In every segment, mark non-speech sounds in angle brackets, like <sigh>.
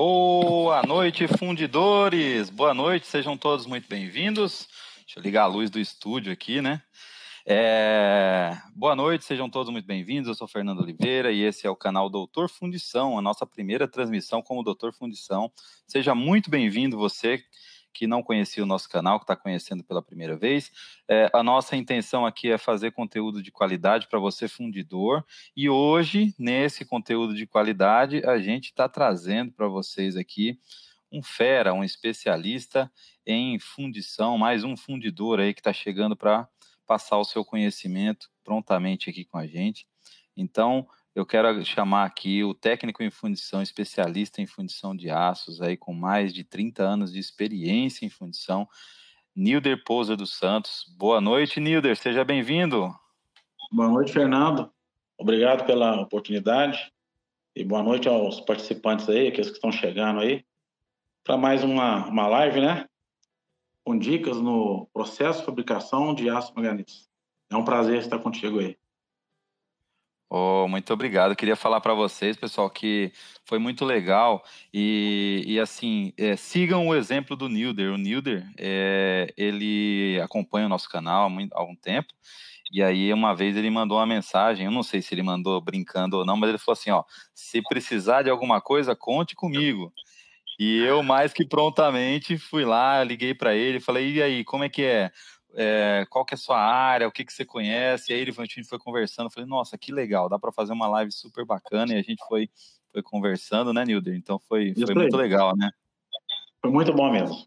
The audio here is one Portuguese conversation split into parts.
Boa noite, fundidores! Boa noite, sejam todos muito bem-vindos. Deixa eu ligar a luz do estúdio aqui, né? É... Boa noite, sejam todos muito bem-vindos. Eu sou Fernando Oliveira e esse é o canal Doutor Fundição, a nossa primeira transmissão como Doutor Fundição. Seja muito bem-vindo você que não conhecia o nosso canal, que está conhecendo pela primeira vez. É, a nossa intenção aqui é fazer conteúdo de qualidade para você, fundidor. E hoje, nesse conteúdo de qualidade, a gente está trazendo para vocês aqui um fera, um especialista em fundição, mais um fundidor aí que está chegando para passar o seu conhecimento prontamente aqui com a gente. Então, eu quero chamar aqui o técnico em fundição, especialista em fundição de aços, aí com mais de 30 anos de experiência em fundição, Nilder Pousa dos Santos. Boa noite, Nilder, seja bem-vindo. Boa noite, Fernando. Obrigado pela oportunidade e boa noite aos participantes aí, aqueles que estão chegando aí, para mais uma, uma live, né? Com dicas no processo de fabricação de aço manganês. É um prazer estar contigo aí. Oh, muito obrigado. Queria falar para vocês, pessoal, que foi muito legal e, e assim é, sigam o exemplo do Nilder. O Nilder é, ele acompanha o nosso canal há, muito, há algum tempo e aí uma vez ele mandou uma mensagem. Eu não sei se ele mandou brincando ou não, mas ele falou assim: ó, se precisar de alguma coisa, conte comigo. E eu mais que prontamente fui lá, liguei para ele, falei: e aí, como é que é? É, qual que é a sua área, o que, que você conhece, e aí a gente foi conversando, falei, nossa, que legal, dá para fazer uma live super bacana, e a gente foi, foi conversando, né, Nilder? Então foi, foi muito legal, né? Foi muito bom mesmo.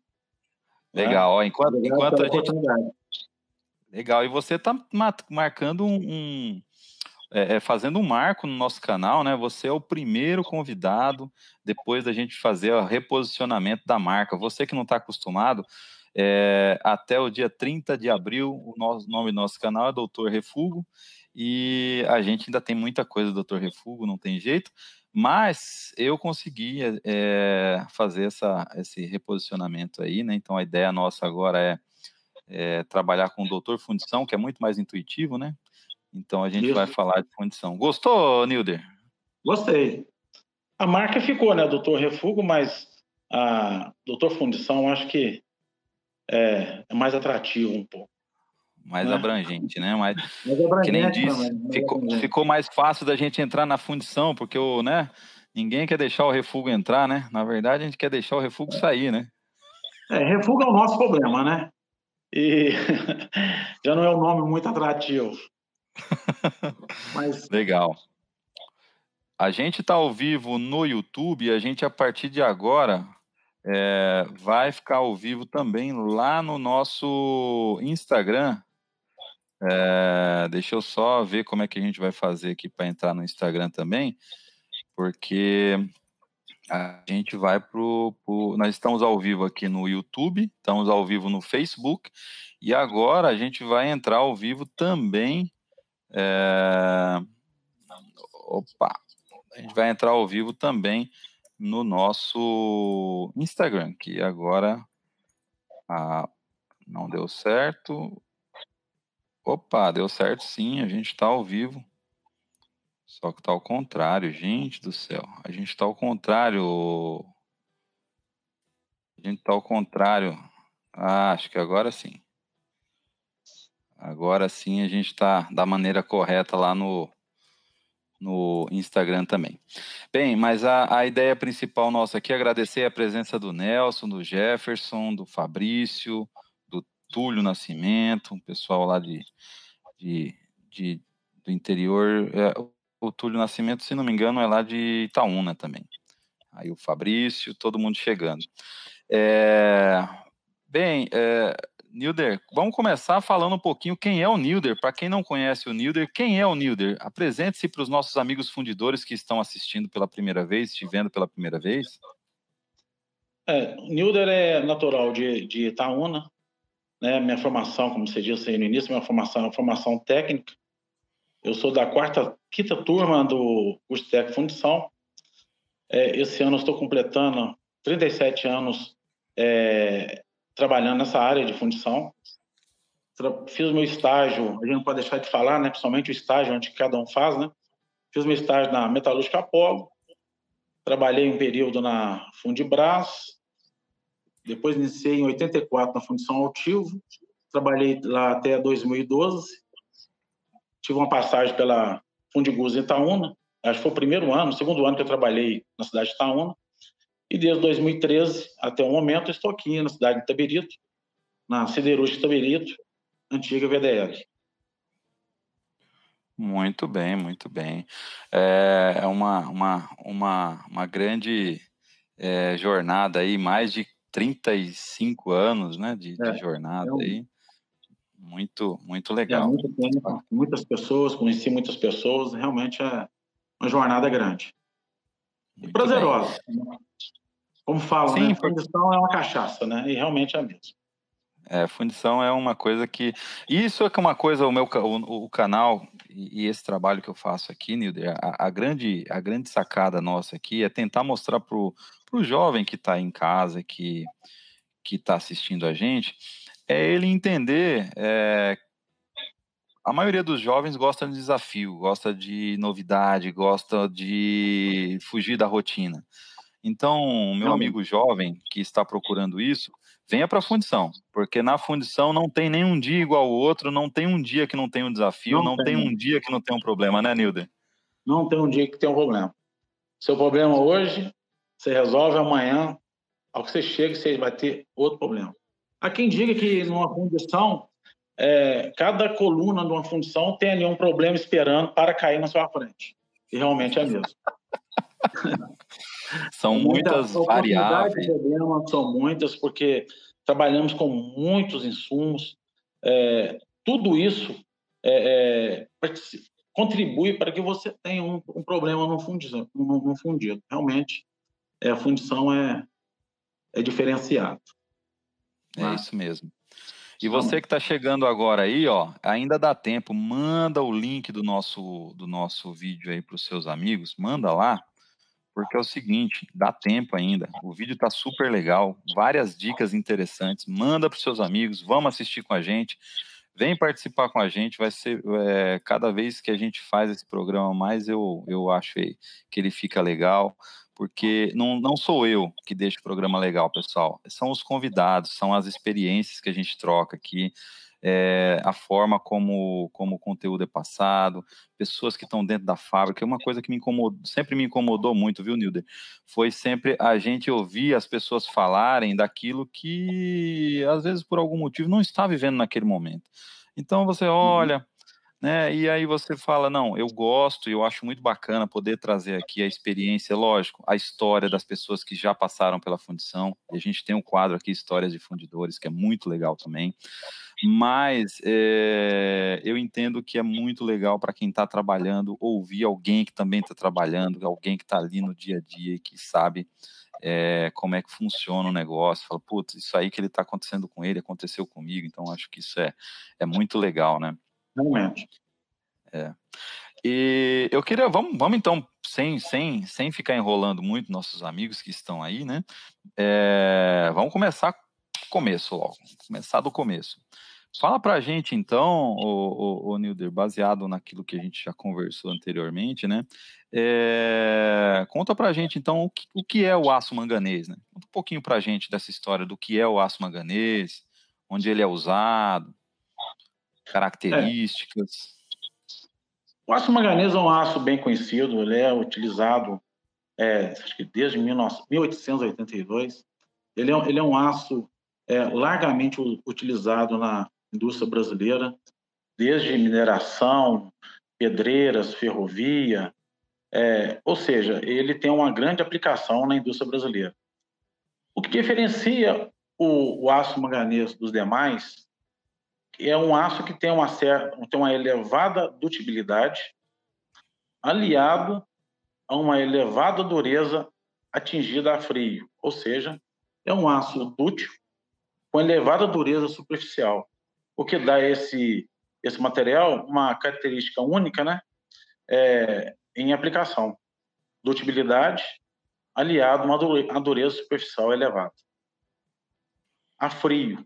Legal, ó, enquanto, enquanto a gente... Legal, e você está marcando um... um é, é, fazendo um marco no nosso canal, né? Você é o primeiro convidado depois da gente fazer o reposicionamento da marca. Você que não está acostumado, é, até o dia 30 de abril, o nosso, nome do nosso canal é Doutor Refugo, e a gente ainda tem muita coisa Doutor Refugo, não tem jeito, mas eu consegui é, fazer essa, esse reposicionamento aí, né? Então a ideia nossa agora é, é trabalhar com o Doutor Fundição, que é muito mais intuitivo, né? Então a gente Isso. vai falar de fundição. Gostou, Nilder? Gostei. A marca ficou, né, Doutor Refugo, mas a Doutor Fundição, acho que é, é mais atrativo um pouco. Mais né? abrangente, né? Mais, <laughs> mais abrangente, que nem disse, ficou, ficou mais fácil da gente entrar na fundição, porque o, né, ninguém quer deixar o refúgio entrar, né? Na verdade, a gente quer deixar o refúgio sair, né? É, refúgio é o nosso problema, né? E <laughs> já não é um nome muito atrativo. <laughs> Mas... Legal. A gente está ao vivo no YouTube e a gente, a partir de agora, é, vai ficar ao vivo também lá no nosso Instagram. É, deixa eu só ver como é que a gente vai fazer aqui para entrar no Instagram também, porque a gente vai pro, pro, Nós estamos ao vivo aqui no YouTube, estamos ao vivo no Facebook, e agora a gente vai entrar ao vivo também. É, opa! A gente vai entrar ao vivo também no nosso Instagram, que agora ah, não deu certo. Opa, deu certo sim, a gente está ao vivo. Só que está ao contrário, gente do céu. A gente está ao contrário. A gente está ao contrário. Ah, acho que agora sim. Agora sim a gente está da maneira correta lá no, no Instagram também. Bem, mas a, a ideia principal nossa aqui é agradecer a presença do Nelson, do Jefferson, do Fabrício, do Túlio Nascimento, um pessoal lá de, de, de do interior. É, o Túlio Nascimento, se não me engano, é lá de Itaúna também. Aí o Fabrício, todo mundo chegando. É, bem, é, Nilder, vamos começar falando um pouquinho quem é o Nilder. Para quem não conhece o Nilder, quem é o Nilder? Apresente-se para os nossos amigos fundidores que estão assistindo pela primeira vez, te vendo pela primeira vez. É, Nilder é natural de, de Itaúna. Né? Minha formação, como você disse aí no início, minha formação é uma formação técnica. Eu sou da quarta, quinta turma do curso fundição. É, esse ano estou completando 37 anos é, trabalhando nessa área de fundição. Fiz meu estágio, a gente não pode deixar de falar, né? Principalmente o estágio onde cada um faz, né? Fiz meu estágio na Metalúrgica Apolo. trabalhei um período na Fundibras, depois iniciei em 84 na Fundição Altivo, trabalhei lá até 2012, tive uma passagem pela Fundiguz Itaúna, acho que foi o primeiro ano, segundo ano que eu trabalhei na cidade de Itaúna, e desde 2013 até o momento estou aqui na cidade de Itabirito, na Siderúrgica Itabirito, antiga VDL. Muito bem, muito bem. É, é uma, uma, uma, uma grande é, jornada aí, mais de 35 anos né, de, é, de jornada é um... aí. Muito, muito é legal. muito tempo, muitas pessoas, conheci muitas pessoas, realmente é uma jornada grande. E prazerosa. Bem. Como falam, Sim, né? Fundição é uma cachaça, né? E realmente é mesmo. É, fundição é uma coisa que. Isso é que é uma coisa, o meu o, o canal e, e, esse trabalho que eu faço aqui, Nilder, a, a, grande, a grande sacada nossa aqui é tentar mostrar para o jovem que está em casa, que está assistindo a gente, é ele entender. É, a maioria dos jovens gosta de desafio, gosta de novidade, gosta de fugir da rotina. Então, meu amigo jovem que está procurando isso, venha para a fundição, porque na fundição não tem nenhum dia igual ao outro, não tem um dia que não tem um desafio, não, não tem. tem. um dia que não tem um problema, né, Nilder? Não tem um dia que tem um problema. Seu problema hoje, você resolve amanhã, ao que você chega, você vai ter outro problema. Há quem diga que numa fundição, é, cada coluna de uma fundição tem ali um problema esperando para cair na sua frente. E realmente é mesmo. <laughs> São muitas variáveis. São muitas, porque trabalhamos com muitos insumos. É, tudo isso é, é, contribui para que você tenha um, um problema no fundido, no, no fundido. Realmente, é, a fundição é, é diferenciado. É isso mesmo. E você que está chegando agora aí, ó, ainda dá tempo, manda o link do nosso do nosso vídeo aí para os seus amigos, manda lá, porque é o seguinte, dá tempo ainda. O vídeo está super legal, várias dicas interessantes. Manda para seus amigos, vamos assistir com a gente. Vem participar com a gente, vai ser é, cada vez que a gente faz esse programa mais eu, eu acho que ele fica legal, porque não, não sou eu que deixo o programa legal, pessoal. São os convidados, são as experiências que a gente troca aqui é, a forma como, como o conteúdo é passado, pessoas que estão dentro da fábrica. Uma coisa que me incomodou, sempre me incomodou muito, viu, Nilder? Foi sempre a gente ouvir as pessoas falarem daquilo que, às vezes, por algum motivo, não está vivendo naquele momento. Então você uhum. olha, né? E aí você fala, não, eu gosto e eu acho muito bacana poder trazer aqui a experiência, lógico, a história das pessoas que já passaram pela fundição. E a gente tem um quadro aqui, Histórias de Fundidores, que é muito legal também. Mas é, eu entendo que é muito legal para quem está trabalhando ouvir alguém que também está trabalhando, alguém que está ali no dia a dia e que sabe é, como é que funciona o negócio. Fala, putz, isso aí que ele está acontecendo com ele aconteceu comigo. Então acho que isso é, é muito legal, né? Realmente. É. E eu queria, vamos, vamos então, sem, sem, sem ficar enrolando muito nossos amigos que estão aí, né? É, vamos começar começo logo, começar do começo. Fala pra gente então, o, o, o Nilder, baseado naquilo que a gente já conversou anteriormente, né? É, conta pra gente então o que, o que é o aço manganês, né? Conta um pouquinho pra gente dessa história do que é o aço manganês, onde ele é usado, características. É. O aço manganês é um aço bem conhecido, ele é utilizado é, acho que desde 1882. Ele é, ele é um aço é, largamente utilizado na indústria brasileira, desde mineração, pedreiras, ferrovia, é, ou seja, ele tem uma grande aplicação na indústria brasileira. O que diferencia o, o aço manganês dos demais é um aço que tem uma, certa, tem uma elevada dutibilidade, aliado a uma elevada dureza atingida a frio, ou seja, é um aço dútil com elevada dureza superficial, o que dá esse esse material uma característica única, né, é, em aplicação, dutibilidade aliado a uma dureza superficial elevada. A frio,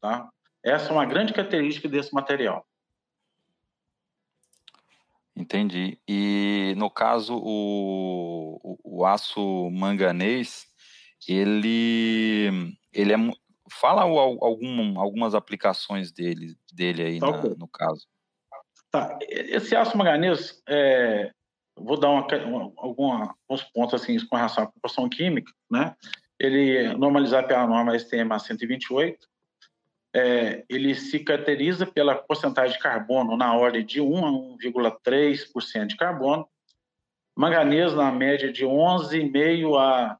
tá? Essa é uma grande característica desse material. Entendi. E no caso, o, o, o aço manganês, ele, ele é. Fala algum, algumas aplicações dele, dele aí tá, na, no caso. Tá. Esse aço manganês, é, vou dar uma, uma, alguma, alguns pontos assim, com relação à proporção química, né? Ele normalizado pela norma STM 128, é, ele se caracteriza pela porcentagem de carbono na ordem de 1 a 1,3% de carbono, manganês na média de 11,5 a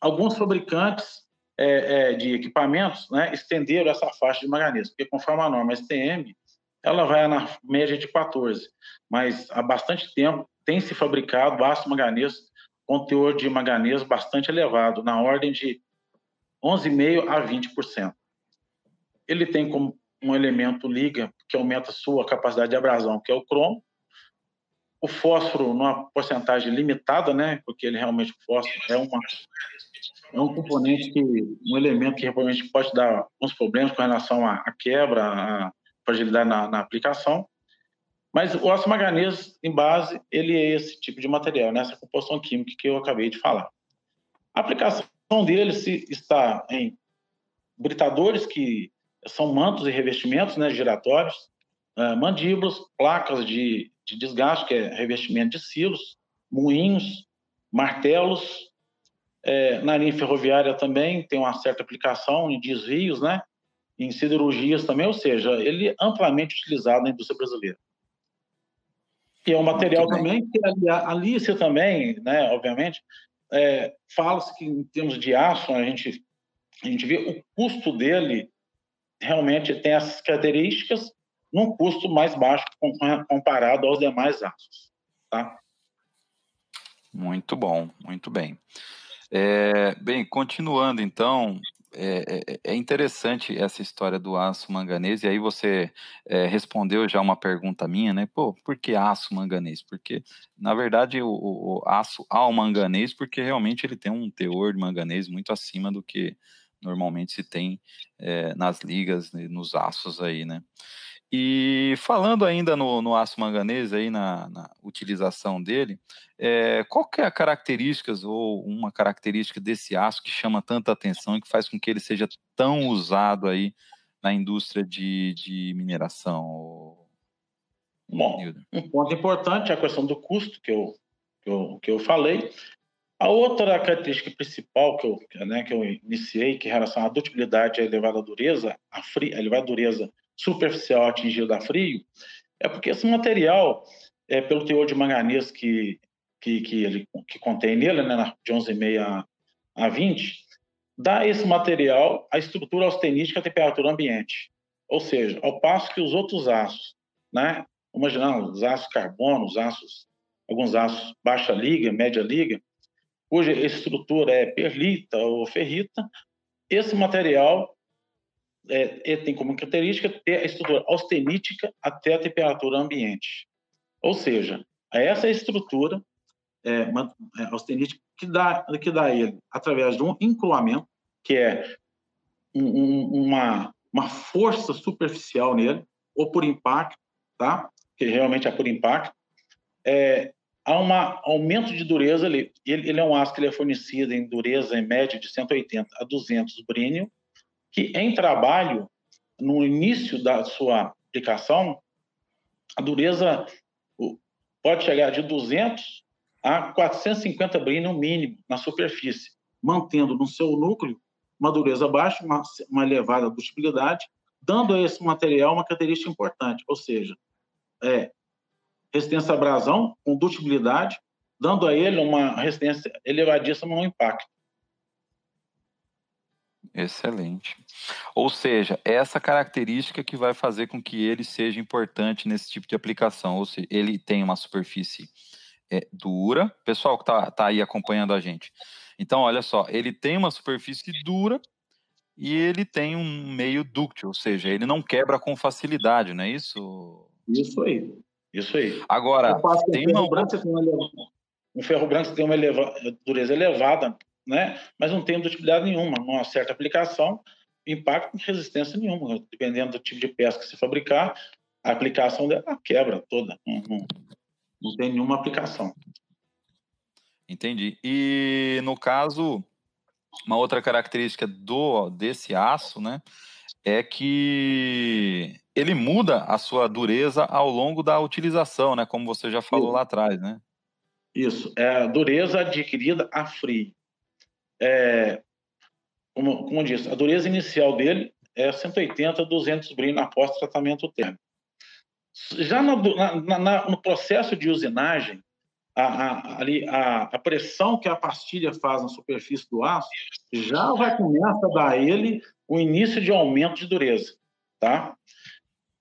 alguns fabricantes é, é, de equipamentos né, estenderam essa faixa de manganês, porque conforme a norma STM, ela vai na média de 14, mas há bastante tempo tem se fabricado aço manganês com teor de manganês bastante elevado, na ordem de 11,5% a 20%. Ele tem como um elemento liga que aumenta a sua capacidade de abrasão, que é o cromo. O fósforo numa porcentagem limitada, né? Porque ele realmente o fósforo é uma é um componente que um elemento que realmente pode dar alguns problemas com relação à quebra, à fragilidade na, na aplicação. Mas o aço manganês, em base, ele é esse tipo de material, nessa composição química que eu acabei de falar. A aplicação dele se está em britadores, que são mantos e revestimentos né, giratórios, uh, mandíbulas, placas de, de desgaste, que é revestimento de silos, moinhos, martelos. É, na linha ferroviária também tem uma certa aplicação em desvios, né? em siderurgias também, ou seja, ele é amplamente utilizado na indústria brasileira. E é um material também que ali, ali também, né, obviamente, é, fala-se que em termos de aço, a gente, a gente vê o custo dele realmente tem essas características num custo mais baixo comparado aos demais aços. Tá? Muito bom, muito bem. É, bem, continuando então, é, é, é, interessante essa história do aço manganês, e aí você é, respondeu já uma pergunta minha, né? Pô, por que aço manganês? Porque, na verdade, o, o aço ao manganês, porque realmente ele tem um teor de manganês muito acima do que normalmente se tem é, nas ligas, nos aços aí, né? E falando ainda no, no aço manganês, aí na, na utilização dele, é, qual que é a características ou uma característica desse aço que chama tanta atenção e que faz com que ele seja tão usado aí na indústria de, de mineração? Bom, um ponto importante é a questão do custo que eu, que eu, que eu falei. A outra característica principal que eu, né, que eu iniciei, que é em relação à ductilidade e à elevada dureza, a, fri, a elevada dureza superficial atingida a frio, é porque esse material, é, pelo teor de manganês que, que, que ele que contém nele, né, de 11,5 a, a 20, dá esse material a estrutura austenítica à temperatura ambiente. Ou seja, ao passo que os outros aços, né, imaginando os aços carbono, os aços, alguns aços baixa liga, média liga, cuja estrutura é perlita ou ferrita, esse material é, tem como característica ter a estrutura austenítica até a temperatura ambiente. Ou seja, essa estrutura é, é, austenítica que dá, que dá ele através de um encruamento, que é um, uma, uma força superficial nele, ou por impacto, tá? que realmente é por impacto, é, há um aumento de dureza ali. Ele, ele, é um aço que ele é fornecido em dureza em média de 180 a 200 brínio, que em trabalho, no início da sua aplicação, a dureza pode chegar de 200 a 450 brínio mínimo na superfície, mantendo no seu núcleo uma dureza baixa, uma, uma elevada ductilidade, dando a esse material uma característica importante, ou seja, é, resistência à abrasão, com ductilidade, dando a ele uma resistência elevadíssima no impacto. Excelente. Ou seja, essa característica que vai fazer com que ele seja importante nesse tipo de aplicação. Ou seja, ele tem uma superfície é, dura. Pessoal que está tá aí acompanhando a gente. Então, olha só, ele tem uma superfície dura e ele tem um meio dúctil, ou seja, ele não quebra com facilidade, não é isso? Isso aí. Isso aí. Agora, tem um ferro branco, tem uma, um ferro branco tem uma eleva, dureza elevada, né? mas não tem dutilidade nenhuma. Numa certa aplicação, impacto com resistência nenhuma. Dependendo do tipo de peça que se fabricar, a aplicação dela quebra toda. Não, não, não tem nenhuma aplicação. Entendi. E no caso, uma outra característica do desse aço, né, é que ele muda a sua dureza ao longo da utilização, né, como você já falou Isso. lá atrás, né? Isso, é a dureza adquirida a frio. É, como, como disse, a dureza inicial dele é 180, 200 brin após tratamento térmico. Já no, na, na, no processo de usinagem, a, a, ali, a, a, pressão que a pastilha faz na superfície do aço já vai começar a dar a ele o início de aumento de dureza, tá?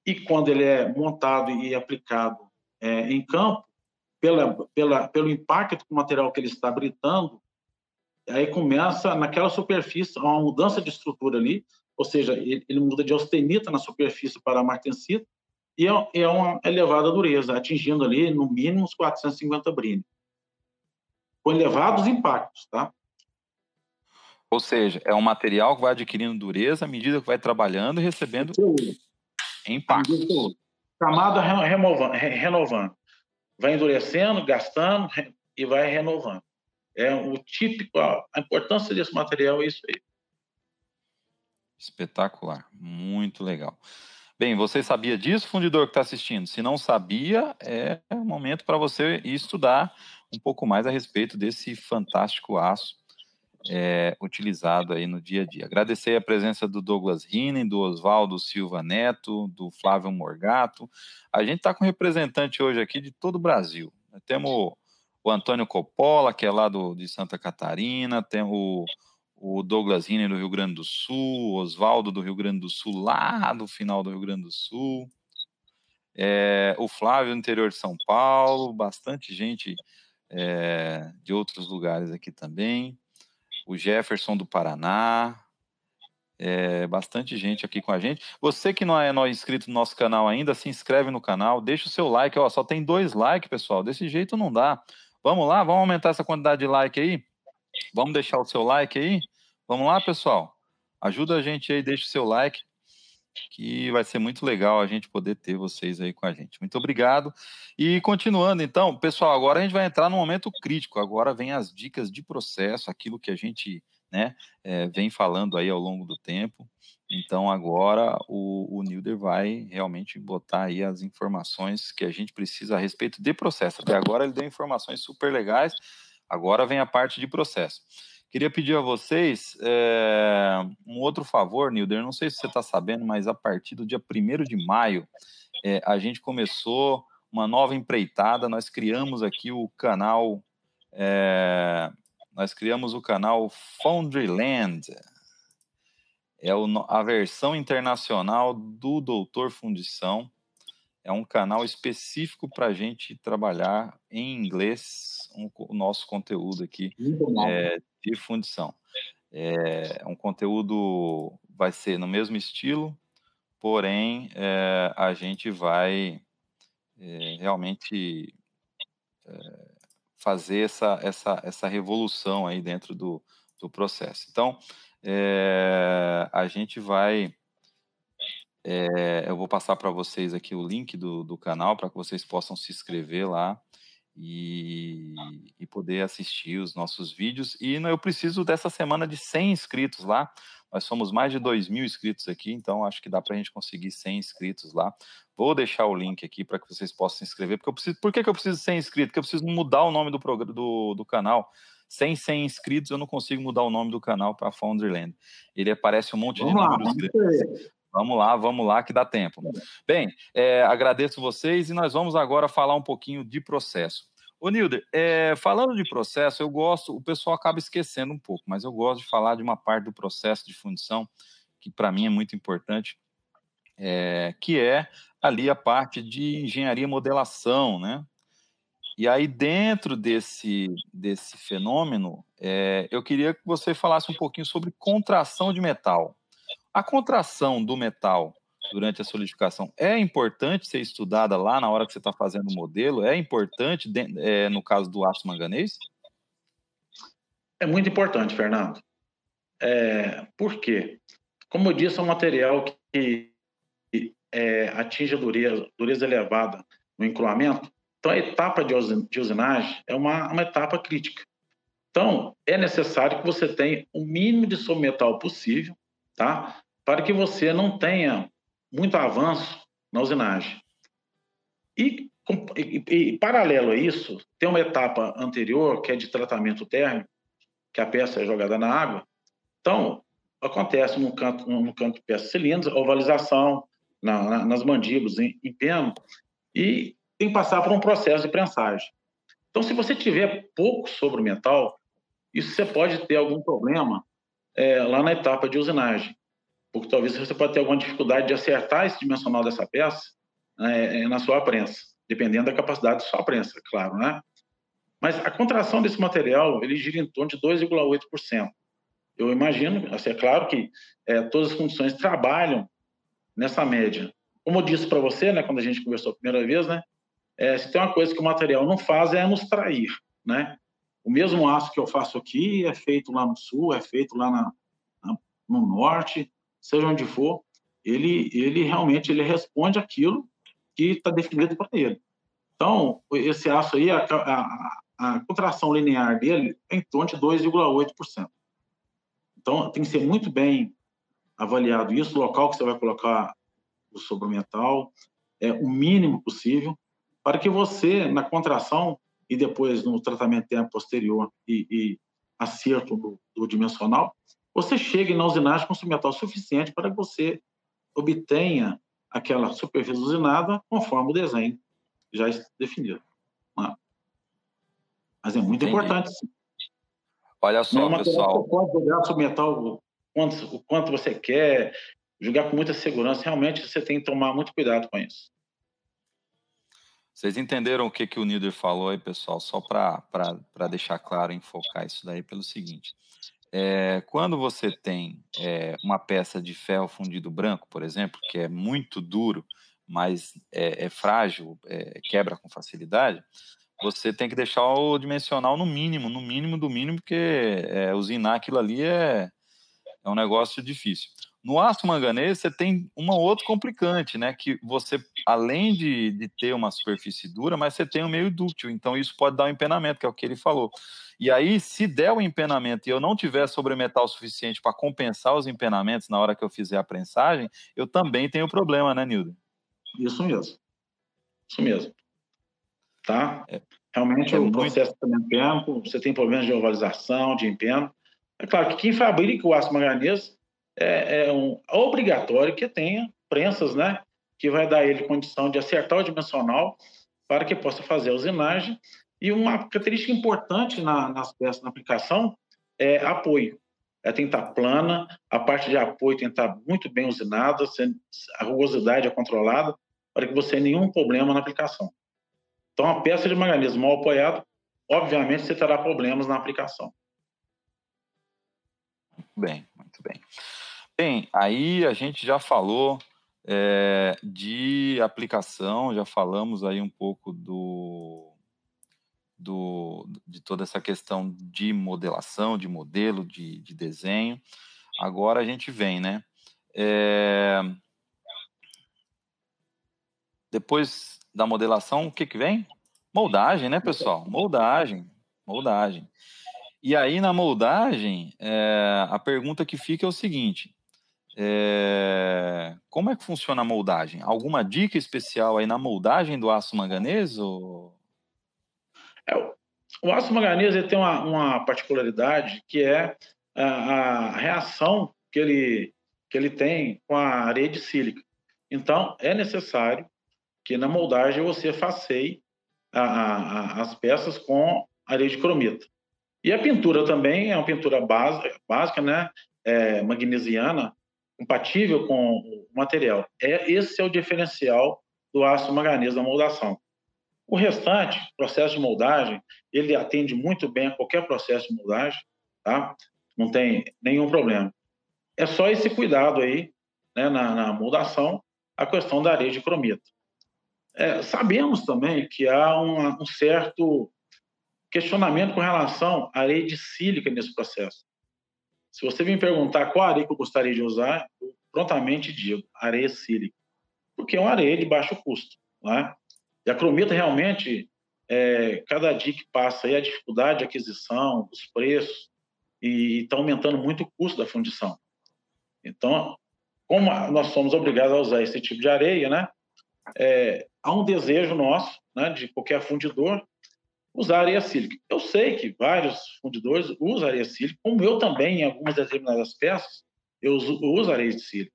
E quando ele é montado e aplicado é, em campo, pela, pela, pelo impacto com o material que ele está britando, aí começa naquela superfície uma mudança de estrutura ali, ou seja, ele, ele muda de austenita na superfície para martensita, e é, é uma elevada dureza, atingindo ali no mínimo uns 450 brini. Com elevados impactos, tá? Ou seja, é um material que vai adquirindo dureza à medida que vai trabalhando e recebendo impacto. Camada renovando. Vai endurecendo, gastando e vai renovando. É o típico, a importância desse material é isso aí. Espetacular, muito legal. Bem, você sabia disso, fundidor que está assistindo? Se não sabia, é o momento para você estudar um pouco mais a respeito desse fantástico aço é, utilizado aí no dia a dia. Agradecer a presença do Douglas Rinen, do Oswaldo Silva Neto, do Flávio Morgato. A gente está com representante hoje aqui de todo o Brasil. Temos o Antônio Coppola, que é lá do, de Santa Catarina, temos o o Douglas Riner do Rio Grande do Sul, Oswaldo do Rio Grande do Sul, lá do final do Rio Grande do Sul, é, o Flávio do interior de São Paulo, bastante gente é, de outros lugares aqui também, o Jefferson do Paraná, é, bastante gente aqui com a gente. Você que não é, não é inscrito no nosso canal ainda, se inscreve no canal, deixa o seu like, ó, só tem dois likes, pessoal, desse jeito não dá. Vamos lá, vamos aumentar essa quantidade de like aí? Vamos deixar o seu like aí? Vamos lá, pessoal? Ajuda a gente aí, deixa o seu like, que vai ser muito legal a gente poder ter vocês aí com a gente. Muito obrigado. E continuando, então, pessoal, agora a gente vai entrar no momento crítico. Agora vem as dicas de processo, aquilo que a gente né, é, vem falando aí ao longo do tempo. Então, agora o, o Nilder vai realmente botar aí as informações que a gente precisa a respeito de processo. Até agora ele deu informações super legais Agora vem a parte de processo. Queria pedir a vocês é, um outro favor, Nilder. Não sei se você está sabendo, mas a partir do dia 1 de maio, é, a gente começou uma nova empreitada. Nós criamos aqui o canal. É, nós criamos o canal Foundryland. É a versão internacional do Doutor Fundição é um canal específico para a gente trabalhar em inglês um, o nosso conteúdo aqui é, de fundição. É, um conteúdo vai ser no mesmo estilo, porém é, a gente vai é, realmente é, fazer essa, essa, essa revolução aí dentro do, do processo. Então, é, a gente vai é, eu vou passar para vocês aqui o link do, do canal para que vocês possam se inscrever lá e, e, poder assistir os nossos vídeos. E eu preciso dessa semana de 100 inscritos lá. Nós somos mais de 2 mil inscritos aqui, então acho que dá para a gente conseguir 100 inscritos lá. Vou deixar o link aqui para que vocês possam se inscrever. Porque eu preciso, por que, que eu preciso de 100 inscritos? Porque eu preciso mudar o nome do, do, do canal. Sem 100 inscritos, eu não consigo mudar o nome do canal para Foundryland. Ele aparece um monte vamos de lá, números. Vamos lá, vamos lá, que dá tempo. Bem, é, agradeço vocês e nós vamos agora falar um pouquinho de processo. Ô, Nilder, é, falando de processo, eu gosto, o pessoal acaba esquecendo um pouco, mas eu gosto de falar de uma parte do processo de fundição que para mim é muito importante, é, que é ali a parte de engenharia e modelação, né? E aí, dentro desse, desse fenômeno, é, eu queria que você falasse um pouquinho sobre contração de metal. A contração do metal durante a solidificação é importante ser estudada lá na hora que você está fazendo o modelo? É importante é, no caso do aço manganês? É muito importante, Fernando. É, por quê? Como eu disse, é um material que é, atinge a dureza, dureza elevada no encruamento. Então, Então, a etapa de usinagem é uma, uma etapa crítica. Então, é necessário que você tenha o mínimo de submetal possível, tá? Para que você não tenha muito avanço na usinagem. E, e, e, paralelo a isso, tem uma etapa anterior, que é de tratamento térmico, que a peça é jogada na água. Então, acontece no canto, no canto de peça cilindros, ovalização, na, na, nas mandíbulas, em, em peno, e tem que passar por um processo de prensagem. Então, se você tiver pouco sobre o metal, isso você pode ter algum problema é, lá na etapa de usinagem, porque talvez você pode ter alguma dificuldade de acertar esse dimensional dessa peça é, na sua prensa, dependendo da capacidade de sua prensa, claro, né? Mas a contração desse material, ele gira em torno de 2,8%. Eu imagino, assim, é claro que é, todas as condições trabalham nessa média. Como eu disse para você, né, quando a gente conversou a primeira vez, né, é, se tem uma coisa que o material não faz é nos trair, né? O mesmo aço que eu faço aqui é feito lá no sul, é feito lá na, na, no norte, seja onde for, ele, ele realmente ele responde aquilo que está definido para ele. Então, esse aço aí, a, a, a contração linear dele é em torno de 2,8%. Então, tem que ser muito bem avaliado isso, o local que você vai colocar o sobremetal, é o mínimo possível, para que você, na contração e depois no tratamento tempo posterior e, e acerto do, do, dimensional, você chegue na usinagem com submetal suficiente para que você obtenha aquela superfície usinada conforme o desenho já definido. Mas é muito Entendi. importante. Sim. Olha só, pessoal. Você pode jogar submetal quanto, o quanto você quer, jogar com muita segurança. Realmente você tem que tomar muito cuidado com isso. Vocês entenderam o que, que o Nider falou aí, pessoal? Só para deixar claro, enfocar isso daí pelo seguinte. É, quando você tem é, uma peça de ferro fundido branco, por exemplo, que é muito duro, mas é, é frágil, é, quebra com facilidade, você tem que deixar o dimensional no mínimo, no mínimo do mínimo, porque é, usinar aquilo ali é, é um negócio difícil. No aço manganês, você tem uma outra complicante, né? Que você, além de, de ter uma superfície dura, mas você tem um meio dúctil, então isso pode dar um empenamento, que é o que ele falou. E aí, se der o um empenamento e eu não tiver sobremetal suficiente para compensar os empenamentos na hora que eu fizer a prensagem, eu também tenho problema, né, Nildo? Isso mesmo. Isso mesmo. Tá? É, Realmente é o muito... processo de empeno, você tem problemas de ovalização, de empeno. É claro que quem fabrica o aço manganês é, é um, obrigatório que tenha prensas, né? Que vai dar ele condição de acertar o dimensional para que possa fazer a usinagem. E uma característica importante na, nas peças na aplicação é apoio. É tentar plana, a parte de apoio estar muito bem usinada, a rugosidade é controlada, para que você tenha nenhum problema na aplicação. Então, a peça de manganês mal apoiada, obviamente, você terá problemas na aplicação. Bem, muito bem. Bem, aí a gente já falou é, de aplicação, já falamos aí um pouco do, do, de toda essa questão de modelação, de modelo, de, de desenho. Agora a gente vem, né? É, depois da modelação, o que, que vem? Moldagem, né, pessoal? Moldagem, moldagem. E aí, na moldagem, é, a pergunta que fica é o seguinte: é... Como é que funciona a moldagem? Alguma dica especial aí na moldagem do aço manganês? É, o aço manganês ele tem uma, uma particularidade que é a, a, reação que ele, que ele tem com a areia de sílica. Então, é necessário que na moldagem você faceie a, as peças com areia de cromita. E a pintura também é uma pintura básica, né? É, magnesiana, compatível com o material. É, esse é o diferencial do aço manganês na moldação. O restante, processo de moldagem, ele atende muito bem a qualquer processo de moldagem, tá? Não tem nenhum problema. É só esse cuidado aí, né, na, na moldação, a questão da areia de cromita. É, sabemos também que há uma, um certo questionamento com relação à areia de sílica nesse processo. Se você me perguntar qual areia que eu gostaria de usar, eu prontamente digo areia sílica, porque é uma areia de baixo custo. Não é? E a cromita realmente é, cada dia que passa aí a dificuldade de aquisição, os preços, e está aumentando muito o custo da fundição. Então, como nós somos obrigados a usar esse tipo de areia, né, é, há um desejo nosso, né, de qualquer fundidor, usar areia sílica. Eu sei que vários fundidores usam areia sílica, como eu também, em algumas determinadas peças, eu uso, eu uso areia de sílica.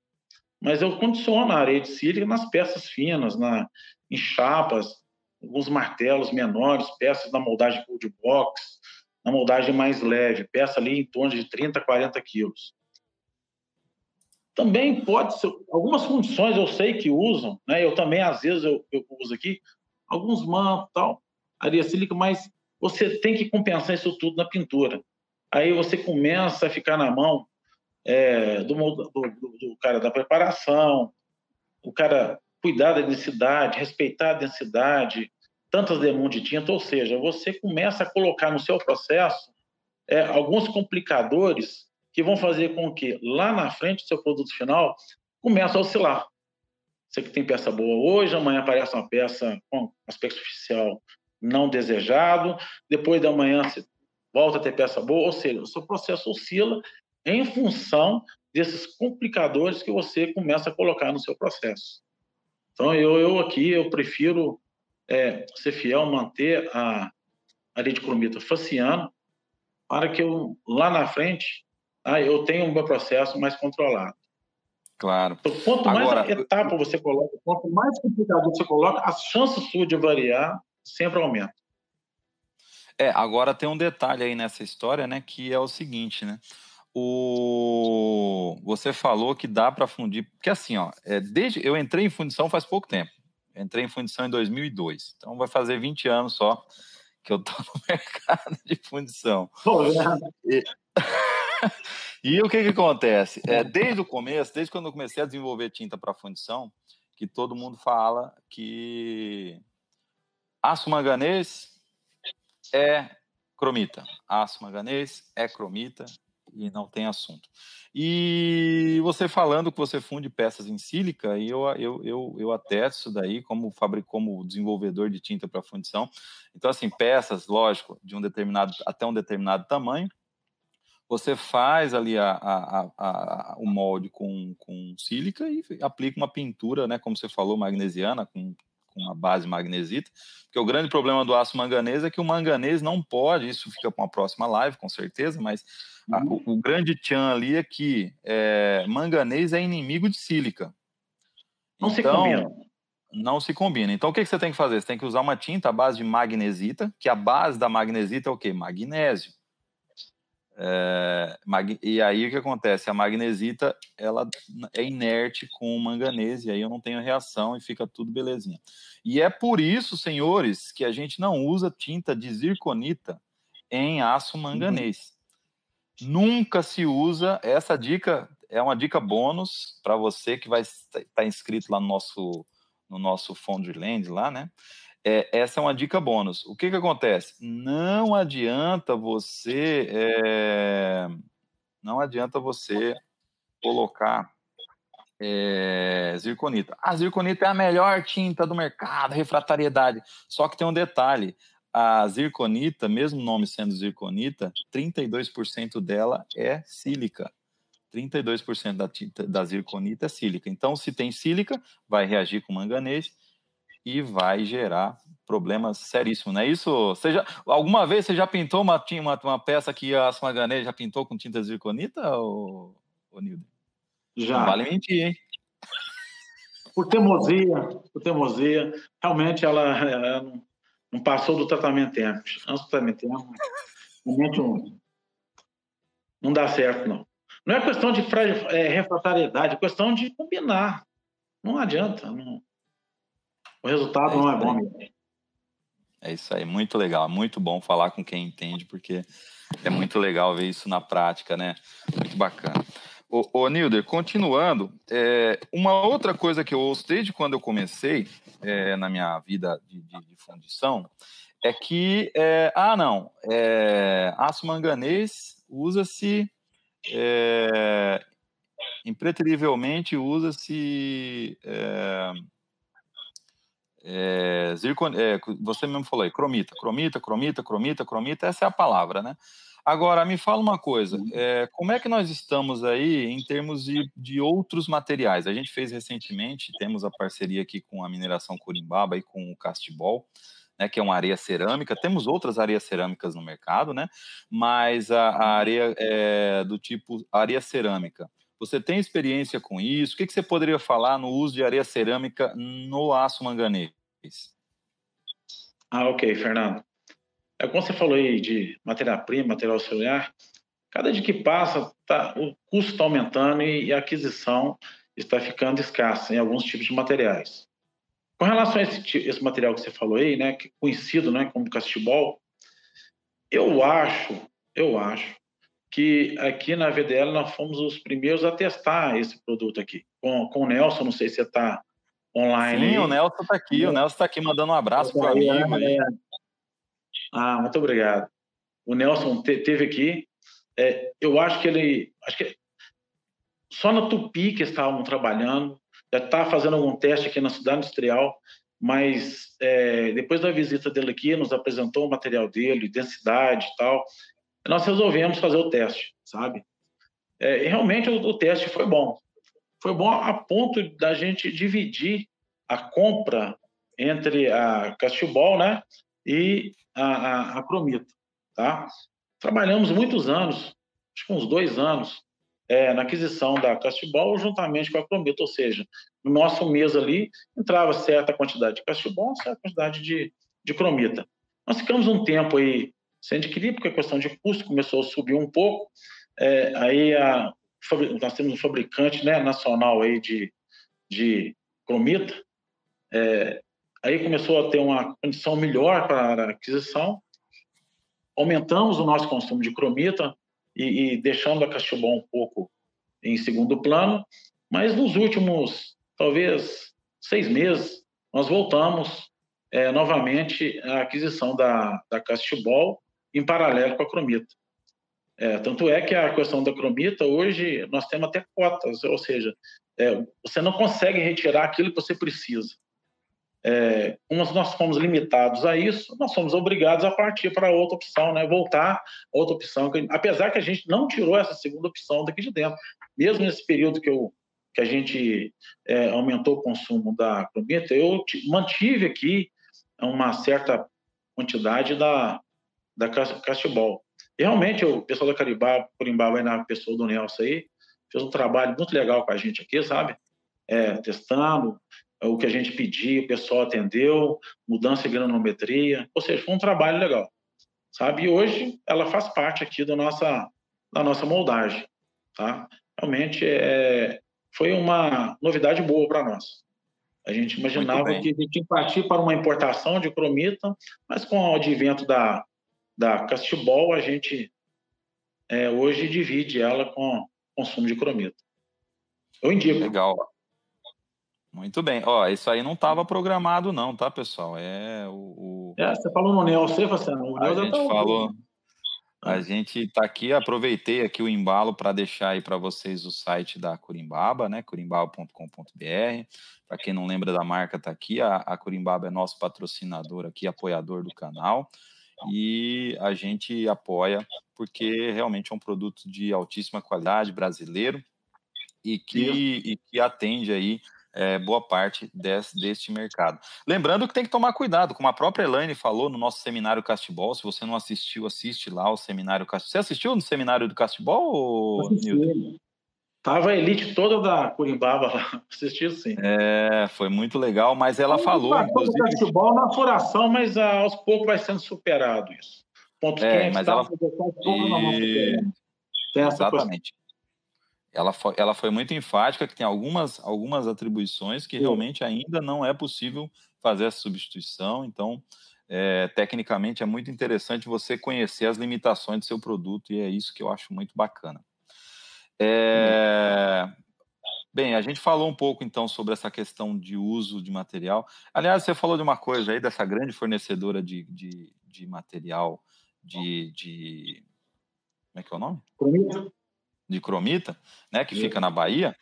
Mas eu condiciono a areia de sílica nas peças finas, na, em chapas, alguns martelos menores, peças na moldagem cold box, na moldagem mais leve, peça ali em torno de 30, 40 quilos. Também pode ser, algumas fundições eu sei que usam, né? eu também às vezes eu, eu uso aqui, alguns mantos tal, areia sílica, mas você tem que compensar isso tudo na pintura. Aí você começa a ficar na mão é, do, do, do, cara da preparação, o cara cuidar da densidade, respeitar a densidade, tantas demandas de tinta, ou seja, você começa a colocar no seu processo é, alguns complicadores que vão fazer com que lá na frente o seu produto final comece a oscilar. Você que tem peça boa hoje, amanhã aparece uma peça com aspecto superficial não desejado, depois da manhã você volta a ter peça boa, ou seja, o seu processo oscila em função desses complicadores que você começa a colocar no seu processo. Então, eu, eu aqui, eu prefiro é, ser fiel, manter a, a lei de cromita faciano, para que eu, lá na frente, ah, eu tenha um meu processo mais controlado. Claro. Então, quanto mais Agora... etapa você coloca, quanto mais complicado você coloca, as chances suas de variar sempre aumentam. É, agora tem um detalhe aí nessa história, né, que é o seguinte, né? O... Você falou que dá para fundir, porque assim, ó, é, desde eu entrei em fundição faz pouco tempo. Entrei em fundição em 2002, então vai fazer 20 anos só que eu estou <laughs> no mercado de fundição. E... <laughs> e o que que acontece? É, desde o começo, desde quando eu comecei a desenvolver tinta para fundição, que todo mundo fala que aço manganês é cromita, aço manganês é cromita e não tem assunto. E você falando que você funde peças em sílica, e eu, eu, eu, eu atesto isso daí como, fabric, como desenvolvedor de tinta para fundição. Então, assim, peças, lógico, de um determinado, até um determinado tamanho, você faz ali a, a, a, o molde com, com sílica e aplica uma pintura, né, como você falou, magnesiana, com, com uma base magnesita, porque o grande problema do aço manganês é que o manganês não pode, isso fica para uma próxima live, com certeza, mas Uhum. O, o, grande tchan ali é que é, manganês é inimigo de sílica. Não então, se combina. Não se combina. Então, o que, que você tem que fazer? Você tem que usar uma tinta à base de magnesita, que a base da magnesita é o quê? Magnésio. É. E aí o que acontece? A magnesita ela é inerte com o manganês, e aí eu não tenho reação e fica tudo belezinha. E é por isso, senhores, que a gente não usa tinta de zirconita em aço uhum. manganês. Nunca se usa. Essa dica é uma dica bônus para você que vai estar inscrito lá no nosso, no nosso Foundryland lá, né? É, essa é uma dica bônus. O que, que acontece? Não adianta você. É, não adianta você colocar é, zirconita. A zirconita é a melhor tinta do mercado, refratariedade. Só que tem um detalhe: a zirconita, mesmo nome sendo zirconita, 32% dela é sílica. 32% da, tinta, da zirconita é sílica. Então, se tem sílica, vai reagir com manganês e vai gerar problemas seríssimos, não é isso? Você já, alguma vez você já pintou uma, uma, uma peça que a manganês já pintou com tinta zirconita, ou, ou Nildo? Já. Não vale mentir, hein? Por teimosia, por teimosia, realmente ela, ela não passou do tratamento térmico. Antes do tratamento térmico, realmente um, não dá certo, não. Não é questão de é, refratariedade, é questão de combinar. Não adianta. Não. O resultado é não é bom mesmo. É isso aí, muito legal, muito bom falar com quem entende, porque é muito legal ver isso na prática, né? Muito bacana. Ô, ô Nilder, continuando, é, uma outra coisa que eu ouço desde quando eu comecei é, na minha vida de, de, de fundição é que, é, ah, não, é, aço manganês usa-se, é, impreterivelmente usa-se é, é, zircon, é, você mesmo falou aí, cromita, cromita, cromita, cromita, cromita, essa é a palavra, né? Agora, me fala uma coisa, é, como é que nós estamos aí em termos de, de outros materiais? A gente fez recentemente, temos a parceria aqui com a mineração Corimbaba e com o Castibol, né, que é uma areia cerâmica. Temos outras areias cerâmicas no mercado, né? Mas a, a areia é do tipo areia cerâmica. Você tem experiência com isso? O que, que você poderia falar no uso de areia cerâmica no aço manganês? Ah, ok, Fernando. É como você falou aí de matéria-prima, material celular, cada dia que passa, tá, o custo está aumentando e, a aquisição está ficando escassa em alguns tipos de materiais. Com relação a esse, esse material que você falou aí, né, é conhecido, né, como castibol, eu acho, eu acho que aqui na VDL nós fomos os primeiros a testar esse produto aqui. Com, com o Nelson, não sei se você está online. Sim, aí. o Nelson está aqui, o Nelson está aqui mandando um abraço para o amigo. É, Ah, muito obrigado. O Nelson te, teve aqui. É, eu acho que ele. Acho que só na Tupi que estavam trabalhando, já está fazendo algum teste aqui na cidade industrial, mas é, depois da visita dele aqui, nos apresentou o material dele, densidade e tal, nós resolvemos fazer o teste, sabe? É, realmente o, o, teste foi bom. Foi bom a ponto da gente dividir a compra entre a Castibol, né, e a, a, a Promita, tá? Trabalhamos muitos anos, acho que uns dois anos, é, na aquisição da Castibol juntamente com a Prometa, ou seja, no nosso mês ali entrava certa quantidade de Castibol, certa quantidade de, de Cromita. Nós ficamos um tempo aí sem adquirir, porque a questão de custo começou a subir um pouco, é, aí a, nós temos um fabricante né, nacional aí de, de cromita, é, aí começou a ter uma condição melhor para a aquisição, aumentamos o nosso consumo de cromita, e, e deixando a Castibol um pouco em segundo plano, mas nos últimos, talvez, seis meses, nós voltamos é, novamente à aquisição da, da Castibol em paralelo com a Cromita. É, tanto é que a questão da cromita, hoje, nós temos até cotas, ou seja, é, você não consegue retirar aquilo que você precisa. É, como nós fomos limitados a isso, nós somos obrigados a partir para outra opção, né? voltar a outra opção, apesar que a gente não tirou essa segunda opção daqui de dentro. Mesmo nesse período que, eu, que a gente é, aumentou o consumo da cromita, eu mantive aqui uma certa quantidade da, da castibol. E realmente, o pessoal da Caribá, Corimbá, vai na pessoa do Nelson aí, fez um trabalho muito legal com a gente aqui, sabe? É, testando, o que a gente pediu, o pessoal atendeu, mudança de granometria, ou seja, foi um trabalho legal, sabe? E hoje ela faz parte aqui da nossa, da nossa moldagem, tá? Realmente é, foi uma novidade boa para nós. A gente imaginava que a gente tinha que partir para uma importação de cromita, mas com o advento da, da Castibol, a gente é, hoje divide ela com consumo de cromita. Eu indico. Legal. Muito bem. Ó, isso aí não estava programado, não, tá, pessoal? É o. o... É, você falou no Neo, você, você o A gente tá falou. A gente está aqui, aproveitei aqui o embalo para deixar aí para vocês o site da Curimbaba, né? curimbaba.com.br. Para quem não lembra da marca, tá aqui. A, a Curimbaba é nosso patrocinador aqui, apoiador do canal. E a gente apoia porque realmente é um produto de altíssima qualidade brasileiro e que, e que atende aí é, boa parte desse, deste mercado. Lembrando que tem que tomar cuidado, como a própria Elaine falou no nosso seminário Castibol, se você não assistiu, assiste lá o seminário Castibol. Você assistiu no seminário do Castibol, Nilton? Tava a elite toda da Curimbaba lá, <laughs> assisti sim. É, foi muito legal, mas ela Eu falou, inclusive... O Castibol na furação, mas ah, aos poucos vai sendo superado isso. Pontos é, mas ela... E... Exatamente ela foi, ela foi muito enfática que tem algumas, algumas atribuições que realmente ainda não é possível fazer essa substituição. Então, é, tecnicamente, é muito interessante você conhecer as limitações do seu produto e é isso que eu acho muito bacana. É, bem, a gente falou um pouco então sobre essa questão de uso de material. Aliás, você falou de uma coisa aí dessa grande fornecedora de, de, de material de, de. Como é que é o nome? de cromita, né, que fica na Bahia,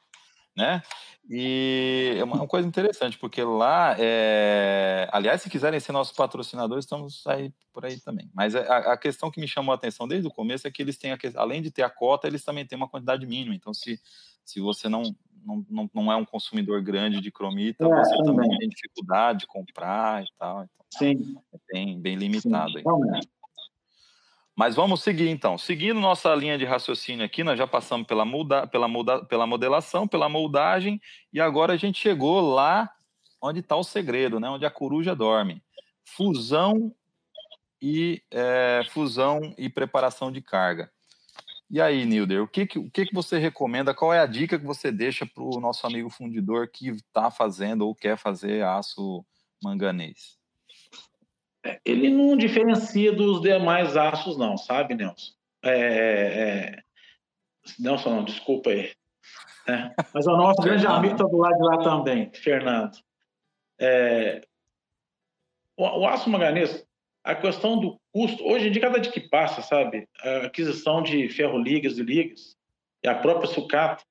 né? E é uma coisa interessante, porque lá, é... aliás, se quiserem ser nossos patrocinadores, estamos aí por aí também. Mas a, a, questão que me chamou a atenção desde o começo é que eles têm, a, além de ter a cota, eles também têm uma quantidade mínima. Então, se, se você não, não, não, não é um consumidor grande de cromita, é, você também. também tem dificuldade de comprar e tal. Então, Sim. É bem, bem limitado. Sim, aí. Mas vamos seguir então. Seguindo nossa linha de raciocínio aqui, nós já passamos pela, molda, pela, molda, pela modelação, pela moldagem, e agora a gente chegou lá onde está o segredo, né? onde a coruja dorme. Fusão e é, fusão e preparação de carga. E aí, Nilder, o que, que, o que, que você recomenda? Qual é a dica que você deixa para o nosso amigo fundidor que está fazendo ou quer fazer aço manganês? É, ele não diferencia dos demais aços, não, sabe, Nelson? É, é... Nelson, não, desculpa aí. É. Mas o nosso grande amigo está do lado de lá também, Fernando. É... O, o, aço manganês, a questão do custo, hoje em dia, cada dia que passa, sabe, a aquisição de ferro-ligas e ligas, e a própria sucata,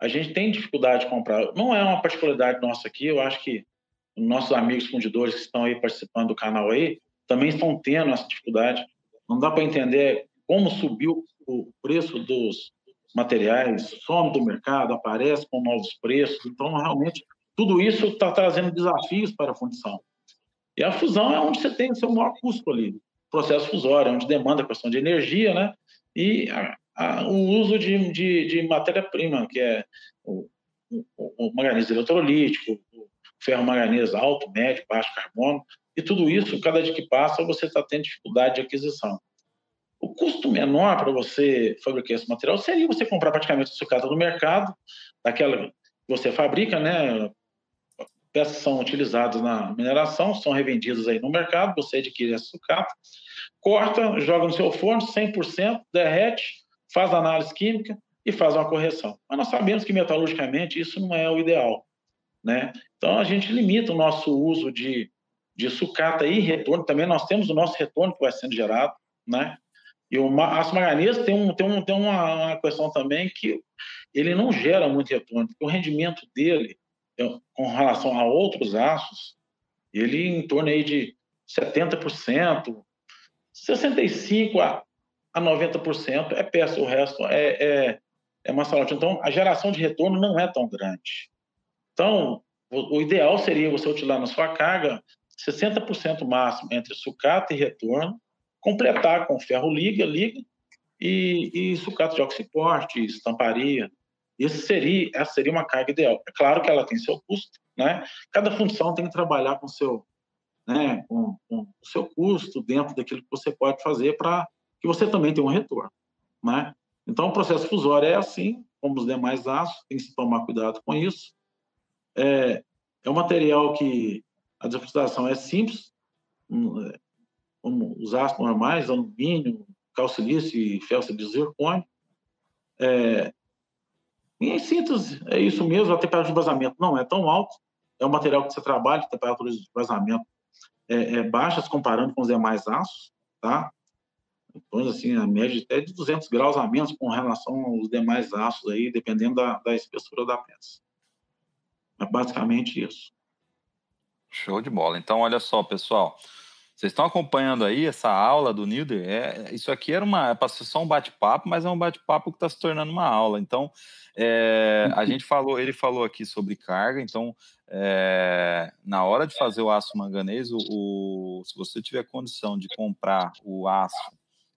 a gente tem dificuldade de comprar. Não é uma particularidade nossa aqui, eu acho que nossos amigos fundidores que estão aí participando do canal aí também estão tendo essa dificuldade. Não dá para entender como subiu o preço dos materiais, some do mercado, aparece com novos preços. Então, realmente, tudo isso está trazendo desafios para a fundição. E a fusão é onde você tem o seu maior custo ali. processo fusório, é onde demanda a questão de energia, né? E a, a, o uso de, de, de matéria-prima, que é o, o, o manganês eletrolítico, ferro manganês alto, médio, baixo carbono, e tudo isso, cada dia que passa, você está tendo dificuldade de aquisição. O custo menor para você fabricar esse material seria você comprar praticamente a sucata no mercado, daquela que você fabrica, né? Peças são utilizadas na mineração, são revendidas aí no mercado, você adquire essa sucata, corta, joga no seu forno, 100%, derrete, faz análise química e faz uma correção. Mas nós sabemos que metalurgicamente isso não é o ideal. Né? Então, a gente limita o nosso uso de, de sucata e retorno. Também nós temos o nosso retorno que vai sendo gerado. Né? E o aço manganês tem, um, tem, um, tem uma, uma questão também que ele não gera muito retorno, porque o rendimento dele, com relação a outros aços, ele em torno aí de 70%, 65% a, a 90% é peça, o resto é, é, é maçalote. Então, a geração de retorno não é tão grande. Então, o, ideal seria você utilizar na sua carga 60% máximo entre sucata e retorno, completar com ferro liga, liga e, e sucata de oxiporte, estamparia. Isso seria, essa seria uma carga ideal. É claro que ela tem seu custo, né? Cada função tem que trabalhar com seu, né, com, com o seu custo dentro daquilo que você pode fazer para que você também tenha um retorno, né? Então, o processo fusório é assim, como os demais aços, tem que se tomar cuidado com isso. É, é um material que a defustação é simples, é, como os aços normais, alumínio, calcilício e felce de zircônio. É, em síntese, é isso mesmo, a temperatura de vazamento não é tão alta, é um material que você trabalha, a temperatura de vazamento é, é baixas comparando com os demais aços, tá? Então, assim, a média até de 200 graus a menos com relação aos demais aços aí, dependendo da, da espessura da peça. É basicamente isso. Show de bola. Então, olha só, pessoal. Vocês estão acompanhando aí essa aula do Nilder? É, isso aqui era uma, é ser só um bate-papo, mas é um bate-papo que está se tornando uma aula. Então, é, a gente falou, ele falou aqui sobre carga. Então, é, na hora de fazer o aço manganês, o, o, se você tiver condição de comprar o aço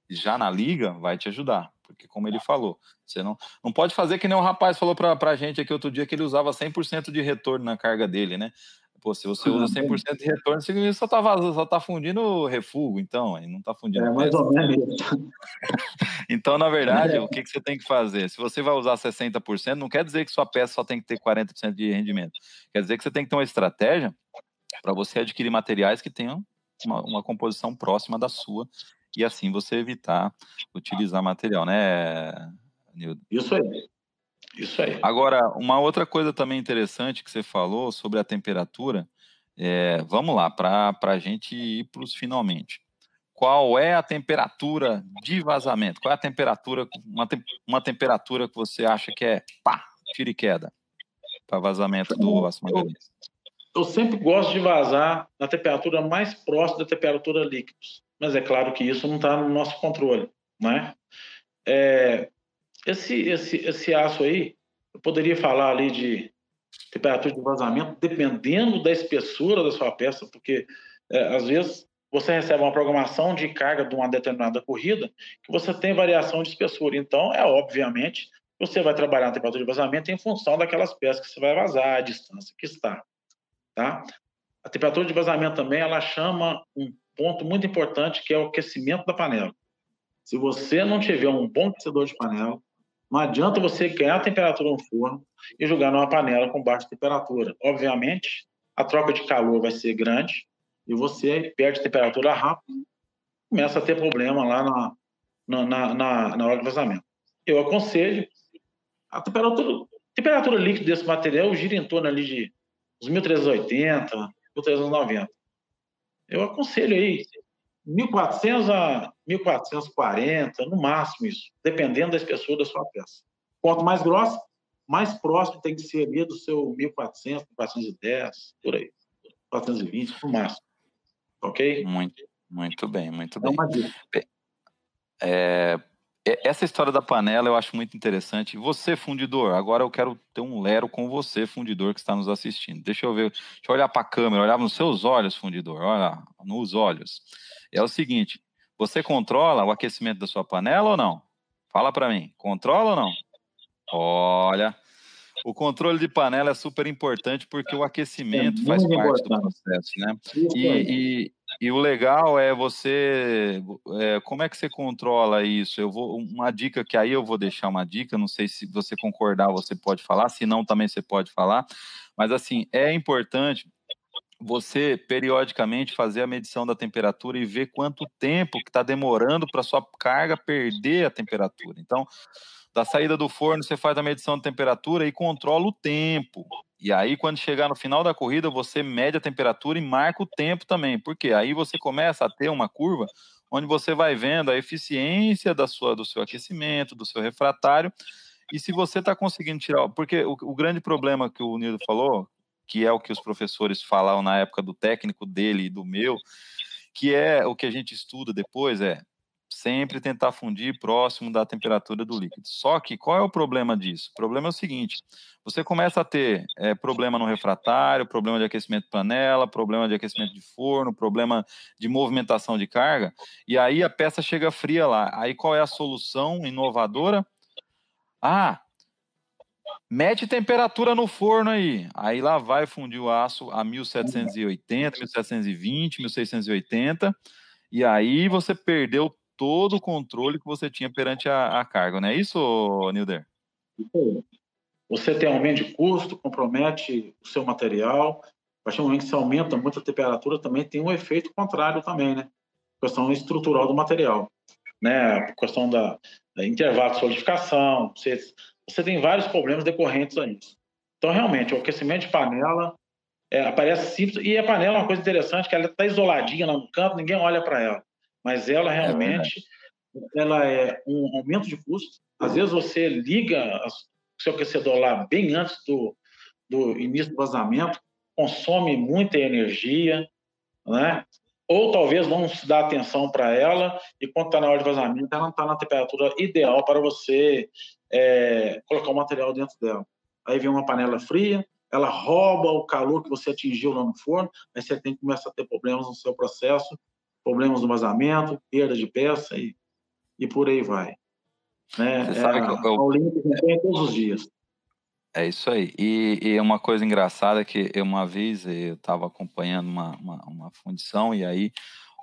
já na liga, vai te ajudar. Porque, como ele falou, você não, não pode fazer que nem o rapaz falou para a gente aqui outro dia que ele usava 100% de retorno na carga dele, né? Pô, se você usa 100% de retorno, significa só tá, só tá fundindo refúgio, então, aí não tá fundindo. É, mais ou menos. <laughs> então, na verdade, é. o que, que você tem que fazer? Se você vai usar 60%, não quer dizer que sua peça só tem que ter 40% de rendimento. Quer dizer que você tem que ter uma estratégia para você adquirir materiais que tenham uma, uma composição próxima da sua e assim você evitar utilizar material, né, Nildo? Isso aí. Isso aí. Agora, uma outra coisa também interessante que você falou sobre a temperatura, é, vamos lá, para a gente ir para os finalmente. Qual é a temperatura de vazamento? Qual é a temperatura, uma, te, uma temperatura que você acha que é pá, tira e queda? para vazamento do ácido manganês? Eu, eu sempre gosto de vazar na temperatura mais próxima da temperatura líquida, mas é claro que isso não está no nosso controle, né? É, esse, esse, esse aço aí, eu poderia falar ali de temperatura de vazamento, dependendo da espessura da sua peça, porque é, às vezes você recebe uma programação de carga de uma determinada corrida que você tem variação de espessura. Então, é obviamente, você vai trabalhar a temperatura de vazamento em função daquelas peças que você vai vazar, a distância que está. Tá? A temperatura de vazamento também, ela chama um ponto muito importante, que é o aquecimento da panela. Se você não tiver um bom aquecedor de panela, não adianta você ganhar temperatura no forno e jogar numa panela com baixa temperatura. Obviamente, a troca de calor vai ser grande e você perde temperatura rápido, começa a ter problema lá na, na, na, na hora de vazamento. Eu aconselho a temperatura, temperatura líquida desse material gira em torno ali de uns 1380, 1390. Eu aconselho aí 1.400 a 1.440, no máximo isso, dependendo da espessura da sua peça. Quanto mais grossa, mais próximo tem que ser ali do seu 1.400, 1.410, por aí. 420, no máximo. Ok? Muito, muito bem, muito bem. É dica. É, essa história da panela eu acho muito interessante. Você, fundidor, agora eu quero ter um lero com você, fundidor, que está nos assistindo. Deixa eu ver, deixa eu olhar para a câmera, olhar nos seus olhos, fundidor, olha, nos olhos. É o seguinte, você controla o aquecimento da sua panela ou não? Fala para mim, controla ou não? Olha, o controle de panela é super importante porque o aquecimento é faz parte do processo, né? E, e, e, o legal é você, é, como é que você controla isso? Eu vou uma dica que aí eu vou deixar uma dica, não sei se você concordar, você pode falar, se não também você pode falar, mas assim é importante você periodicamente fazer a medição da temperatura e ver quanto tempo que está demorando para sua carga perder a temperatura. Então da saída do forno, você faz a medição de temperatura e controla o tempo. E aí, quando chegar no final da corrida, você mede a temperatura e marca o tempo também. Porque aí você começa a ter uma curva onde você vai vendo a eficiência da sua, do seu aquecimento, do seu refratário. E se você está conseguindo tirar. Porque o, o, grande problema que o Nildo falou, que é o que os professores falavam na época do técnico dele e do meu, que é o que a gente estuda depois, é sempre tentar fundir próximo da temperatura do líquido. Só que qual é o problema disso? O problema é o seguinte: você começa a ter é, problema no refratário, problema de aquecimento de panela, problema de aquecimento de forno, problema de movimentação de carga, e aí a peça chega fria lá. Aí qual é a solução inovadora? Ah, mete temperatura no forno aí. Aí lá vai fundir o aço a 1780, 1720, 1680. E aí você perdeu todo o controle que você tinha perante a, a carga, não é isso, Nilder? Você tem aumento de custo, compromete o seu material. A partir do momento que você aumenta muito a temperatura, também tem um efeito contrário também, né? Questão estrutural do material, né? Questão da, da intervalo de solidificação. Você, você tem vários problemas decorrentes a isso. Então, realmente, o aquecimento de panela é, aparece simples. E a panela é uma coisa interessante, que ela está isoladinha lá no canto, ninguém olha para ela mas ela é realmente é ela é um aumento de custo. Às vezes você liga o seu aquecedor lá bem antes do, do início do vazamento, consome muita energia, né? ou talvez não se dá atenção para ela, e quando está na hora de vazamento, ela não está na temperatura ideal para você é, colocar o material dentro dela. Aí vem uma panela fria, ela rouba o calor que você atingiu lá no forno, aí você tem que começar a ter problemas no seu processo problemas no vazamento, perda de peça e, e por aí vai. Né? Você é, sabe que eu, eu... tem todos os dias. É isso aí. E, e uma coisa engraçada é que eu, uma vez eu estava acompanhando uma, uma, uma, fundição e aí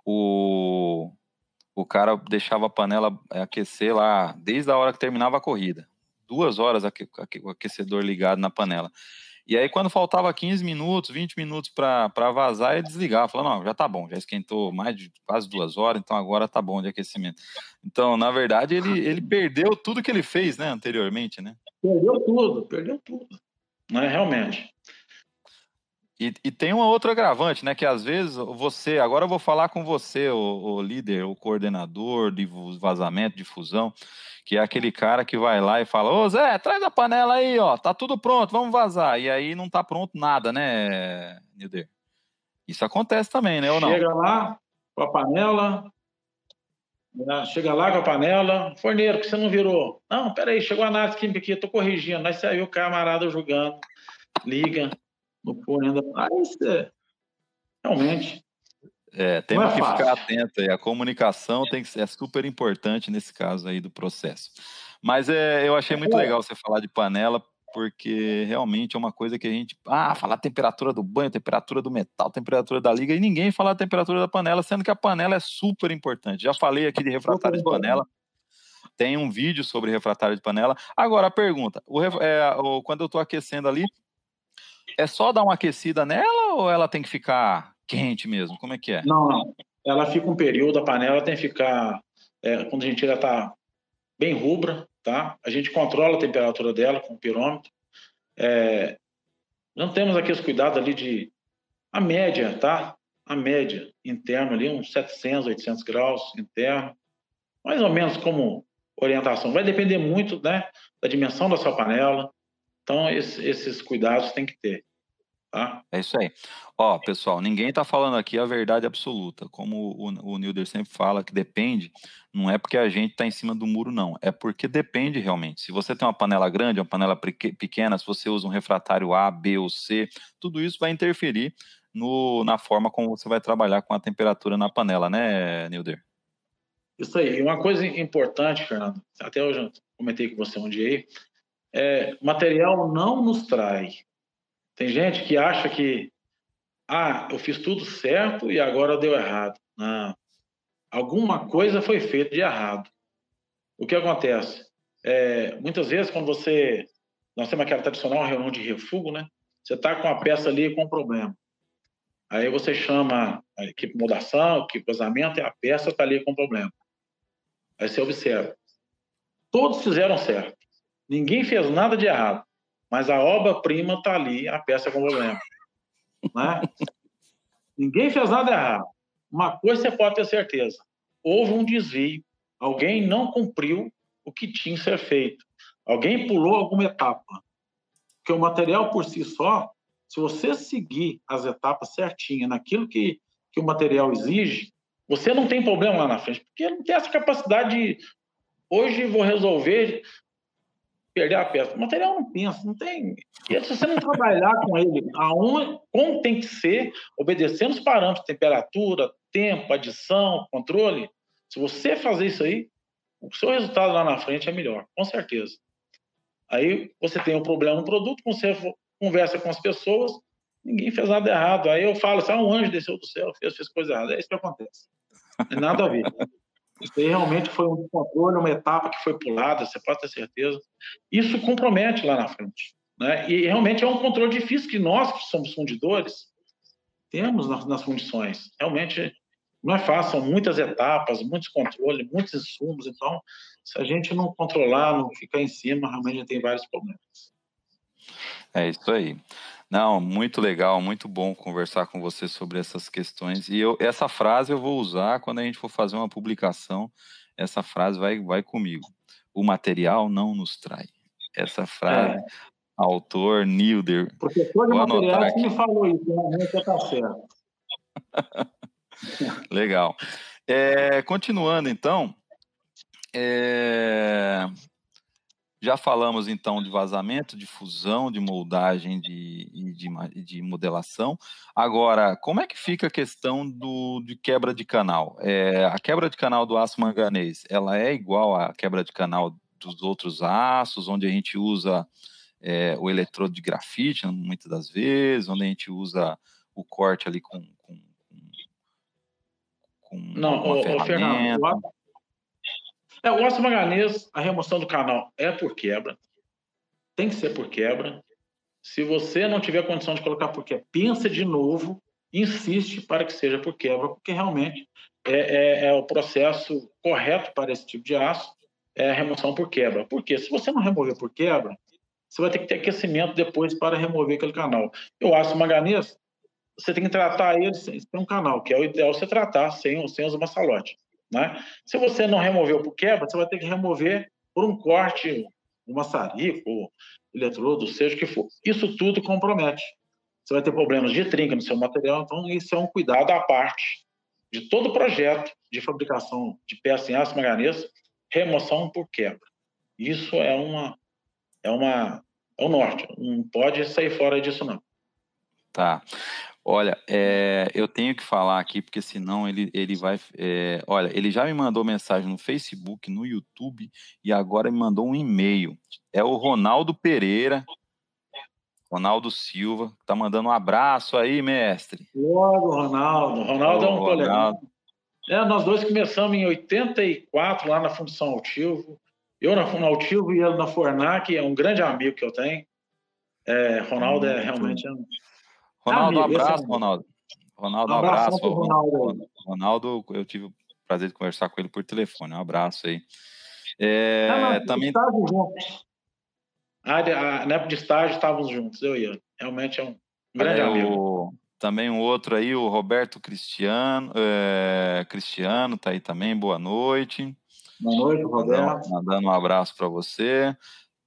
o, o cara deixava a panela aquecer lá desde a hora que terminava a corrida. Duas horas o aquecedor ligado na panela. E aí, quando faltava 15 minutos, 20 minutos para vazar, ele desligava. Falou, não, já tá bom, já esquentou mais de quase duas horas, então agora tá bom de aquecimento. Então, na verdade, ele, ele perdeu tudo que ele fez, né, anteriormente, né? Perdeu tudo, perdeu tudo. Né, realmente. E, e, tem uma outra agravante, né? Que às vezes você, agora eu vou falar com você, o, o líder, o coordenador de vazamento, de fusão, que é aquele cara que vai lá e fala: Ô Zé, traz a panela aí, ó, tá tudo pronto, vamos vazar. E aí não tá pronto nada, né, Nilder? Isso acontece também, né? Ou não? Chega lá com a panela, né, chega lá com a panela, forneiro, que você não virou. Não, peraí, chegou a análise química aqui, tô corrigindo. Aí saiu o camarada jogando, liga no forno ainda. Aí você, realmente. É, temos é que ficar atento aí. A comunicação tem que ser, é super importante nesse caso aí do processo. Mas é, eu achei muito é. legal você falar de panela, porque realmente é uma coisa que a gente. Ah, falar a temperatura do banho, temperatura do metal, temperatura da liga, e ninguém fala a temperatura da panela, sendo que a panela é super importante. Já falei aqui de refratário de panela. Tem um vídeo sobre refratário de panela. Agora, a pergunta: o, é, o, quando eu estou aquecendo ali, é só dar uma aquecida nela ou ela tem que ficar quente mesmo? Como é que é? Não, não. Ela fica um período, a panela tem que ficar. É, quando a gente já está bem rubra, tá? A gente controla a temperatura dela com o pirômetro. É, não temos aqui os cuidados ali de a média, tá? A média interna ali, uns 700, 800 graus interno, mais ou menos como orientação. Vai depender muito, né, da dimensão da sua panela. Então, esses, esses cuidados tem que ter. Tá? É isso aí. Ó, pessoal, ninguém está falando aqui a verdade absoluta. Como o, o Nilder sempre fala, que depende, não é porque a gente está em cima do muro, não. É porque depende realmente. Se você tem uma panela grande, uma panela pequena, se você usa um refratário A, B ou C, tudo isso vai interferir no, na forma como você vai trabalhar com a temperatura na panela, né, Nilder? Isso aí. E uma coisa importante, Fernando, até eu já comentei com você um dia aí, é, material não nos trai tem gente que acha que, ah, eu fiz tudo certo e agora deu errado. Não. Alguma coisa foi feita de errado. O que acontece? É, muitas vezes, quando você. Nós temos aquela tradicional reunião de refúgio, né? Você está com a peça ali com um problema. Aí você chama a equipe de mudação, a equipe de casamento, e a peça está ali com um problema. Aí você observa. Todos fizeram certo. Ninguém fez nada de errado mas a obra-prima está ali, a peça com problema. Né? Ninguém fez nada errado. Uma coisa você pode ter certeza: houve um desvio, alguém não cumpriu o que tinha que ser feito, alguém pulou alguma etapa. Porque o material por si só, se você seguir as etapas certinhas naquilo que, que o material exige, você não tem problema lá na frente, porque não tem essa capacidade de hoje vou resolver perder a peça. O material não pensa, não tem. E se você não trabalhar com ele aonde, como tem que ser, obedecendo os parâmetros, temperatura, tempo, adição, controle, se você fazer isso aí, o seu resultado lá na frente é melhor, com certeza. Aí você tem um problema no produto, você conversa com as pessoas, ninguém fez nada errado. Aí eu falo assim, ah, um anjo desceu do céu, fez, fez coisa errada. É isso que acontece. Não tem nada a ver. Isso aí realmente foi um descontrole, uma etapa que foi pulada, você pode ter certeza. Isso compromete lá na frente. Né? E realmente é um controle difícil que nós, que somos fundidores, temos nas, nas fundições. Realmente não é fácil, são muitas etapas, muitos controles, muitos insumos. Então, se a gente não controlar, não ficar em cima, realmente tem vários problemas. É isso aí. Não, muito legal, muito bom conversar com você sobre essas questões. E eu, essa frase eu vou usar quando a gente for fazer uma publicação. Essa frase vai, vai comigo. O material não nos trai. Essa frase, é. autor Nilder. Professor de material que me falou isso, realmente né? está certo. <laughs> legal. É, continuando então, é, já falamos então de vazamento, de fusão, de moldagem de, de, de modelação. Agora, como é que fica a questão do, de quebra de canal? É, a quebra de canal do aço manganês, ela é igual à quebra de canal dos outros aços, onde a gente usa é, o eletrodo de grafite, muitas das vezes, onde a gente usa o corte ali com, com, com Não, uma ô, Fernando, é, o aço manganês, a remoção do canal é por quebra. Tem que ser por quebra. Se você não tiver condição de colocar por quebra, pensa de novo, insiste para que seja por quebra, porque realmente é, é, é o processo correto para esse tipo de aço, é a remoção por quebra. Porque se você não remover por quebra, você vai ter que ter aquecimento depois para remover aquele canal. O aço manganês, você tem que tratar ele, tem um canal, que é o ideal você tratar sem, sem os maçalotes. Né? Se você não removeu por quebra, você vai ter que remover por um corte, um maçarico, eletrodo, seja o que for. Isso tudo compromete. Você vai ter problemas de trinca no seu material, então isso é um cuidado à parte de todo o projeto de fabricação de peça em aço manganês, remoção por quebra. Isso é uma é uma é o norte, não pode sair fora disso não. Tá. Olha, é, eu tenho que falar aqui, porque senão ele, ele vai. É, olha, ele já me mandou mensagem no Facebook, no YouTube e agora me mandou um e-mail. É o Ronaldo Pereira, Ronaldo Silva, tá mandando um abraço aí, mestre. Logo, Ronaldo. Ronaldo é um colega. É, nós dois começamos em 84 lá na Fundição Altilvo. Eu na Fundição Altilvo e ele na Fornac, é um grande amigo que eu tenho. É, Ronaldo é realmente um Ronaldo, um abraço, Ronaldo. Ronaldo, um abraço. Ronaldo. Ronaldo, eu tive o prazer de conversar com ele por telefone. Um abraço aí. É, não, não, também... juntos. Ah, na época de estágio estávamos juntos, eu e ele. Realmente é um grande é, amigo. O... Também um outro aí, o Roberto Cristiano. É... Cristiano tá aí também, boa noite. Boa noite, Roberto. Mandando um abraço para você.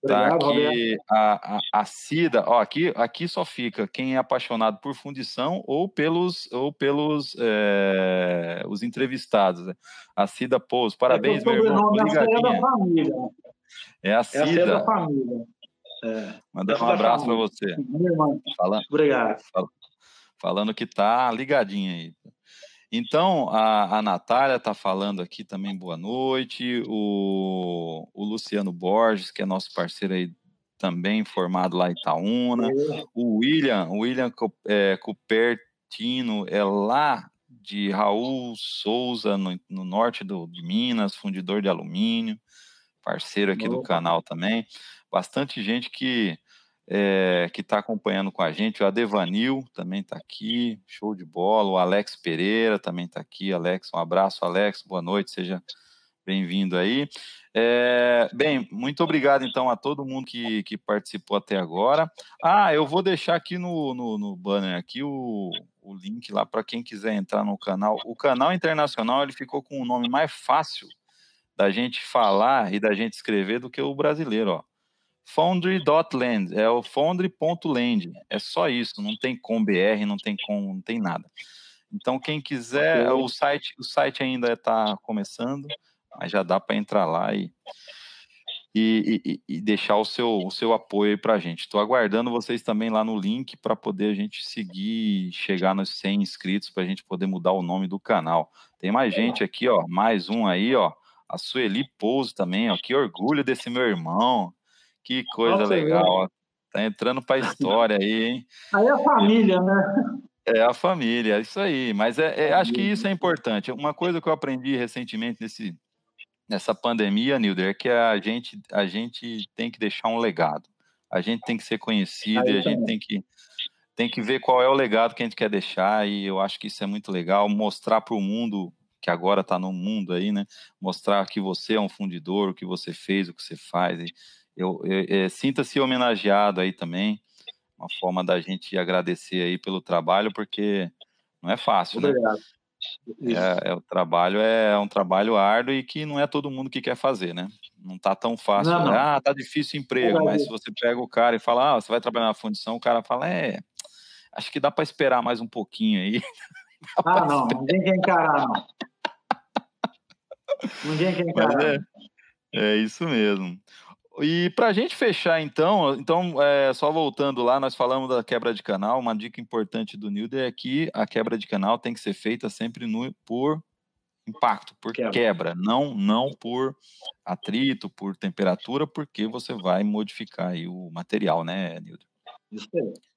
Tá aqui a, a, a, Cida, ó, aqui, aqui só fica quem é apaixonado por fundição ou pelos, ou pelos é, os entrevistados. Né? A Cida Pouso, parabéns, é meu irmão. É a da família. É a Cida. É a da família. É. Mandando um abraço para você. Falando, Obrigado. Falando que tá ligadinho aí. Então, a, a Natália está falando aqui também, boa noite. O, o Luciano Borges, que é nosso parceiro aí também, formado lá em Itaúna. O William, o William é, Cupertino é lá de Raul Souza, no, no norte do, de Minas, fundidor de alumínio, parceiro aqui do canal também. Bastante gente que é, que está acompanhando com a gente. O Adevanil também está aqui, show de bola. O Alex Pereira também está aqui. Alex, um abraço, Alex, boa noite, seja bem-vindo aí. É, bem, muito obrigado então a todo mundo que, que participou até agora. Ah, eu vou deixar aqui no, no, no banner aqui o, o link lá para quem quiser entrar no canal. O canal internacional ele ficou com um nome mais fácil da gente falar e da gente escrever do que o brasileiro, ó. Foundry.land, é o foundry.land, é só isso, não tem com BR, não tem com, não tem nada. Então quem quiser, okay. o site, o site ainda está começando, mas já dá para entrar lá e, e, e, e, deixar o seu, o seu apoio para a gente. Estou aguardando vocês também lá no link para poder a gente seguir, chegar nos 100 inscritos para a gente poder mudar o nome do canal. Tem mais gente aqui, ó, mais um aí, ó, a Sueli Pouso também, ó, que orgulho desse meu irmão. Que coisa Nossa, legal. Tá entrando para a <laughs> história aí, hein? Aí é a família, né? É a família, isso aí. Mas é, é, acho que isso é importante. Uma coisa que eu aprendi recentemente nesse, nessa pandemia, Nilder, é que a gente, a gente tem que deixar um legado. A gente tem que ser conhecido aí e a também. gente tem que, tem que ver qual é o legado que a gente quer deixar. E eu acho que isso é muito legal. Mostrar para o mundo, que agora está no mundo aí, né? Mostrar que você é um fundidor, o que você fez, o que você faz. E, eu, eu, sinta-se homenageado aí também, uma forma da gente agradecer aí pelo trabalho, porque não é fácil, né? Obrigado. né? É, é, o trabalho é um trabalho árduo e que não é todo mundo que quer fazer, né? Não tá tão fácil. Não, não. Ah, tá difícil o emprego, mas se você pega o cara e fala, ah, você vai trabalhar na fundição, o cara fala, é, acho que dá para esperar mais um pouquinho aí. <laughs> Ah, não, ninguém quer encarar, não. Ninguém quer encarar. É, é isso mesmo. E para a gente fechar, então, então é, só voltando lá, nós falamos da quebra de canal. Uma dica importante do Nilder é que a quebra de canal tem que ser feita sempre no, por impacto, por quebra. quebra, não, não por atrito, por temperatura, porque você vai modificar o material, né, Nilder? Isso aí.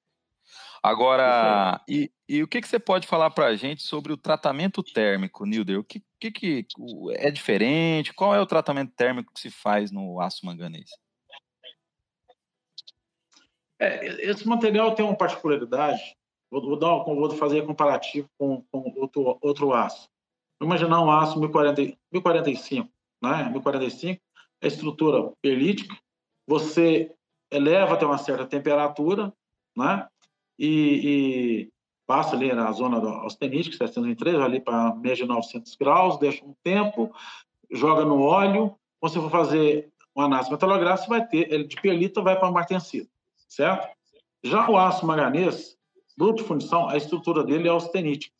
Agora, e, e, o que, que você pode falar para a gente sobre o tratamento térmico, Nilder? O que, que, que é diferente? Qual é o tratamento térmico que se faz no aço manganês? É, esse material tem uma particularidade. Vou, vou, dar, vou fazer comparativo com, com outro, outro aço. Vou imaginar um aço 1040, 1045, né? 1045 é estrutura perlítica. Você eleva até uma certa temperatura, né? E, passa ali na zona austenítica, 703, ali para média de 900 graus, deixa um tempo, joga no óleo. Quando você for fazer uma análise metalográfica, vai ter, ele de perlita vai para martensita, certo? Já o aço manganês, bruto de fundição, a estrutura dele é austenítica.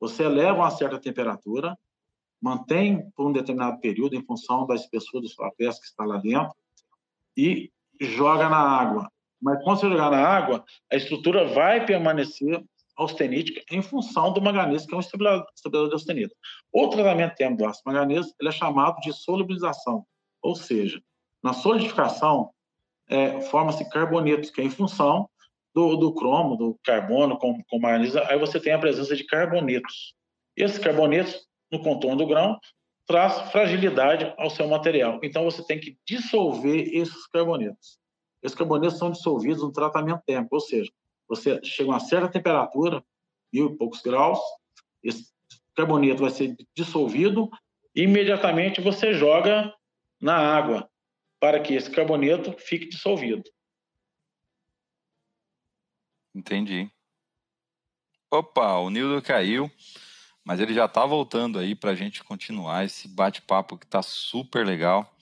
Você eleva uma certa temperatura, mantém por um determinado período, em função da espessura dos papéis que está lá dentro, e joga na água. Mas quando você jogar na água, a estrutura vai permanecer austenítica em função do manganês, que é um estabilizador de austenita. O tratamento térmico do ácido manganês ele é chamado de solubilização, ou seja, na solidificação é, forma-se carbonetos, que é em função do, do cromo, do carbono com, com manganês, aí você tem a presença de carbonetos. Esses carbonetos, no contorno do grão, traz fragilidade ao seu material. Então, você tem que dissolver esses carbonetos. Esses carbonetos são dissolvidos no tratamento térmico, ou seja, você chega a uma certa temperatura, mil e poucos graus, esse carboneto vai ser dissolvido e imediatamente você joga na água para que esse carboneto fique dissolvido. Entendi. Opa, o Nildo caiu, mas ele já está voltando aí para a gente continuar esse bate-papo que está super legal.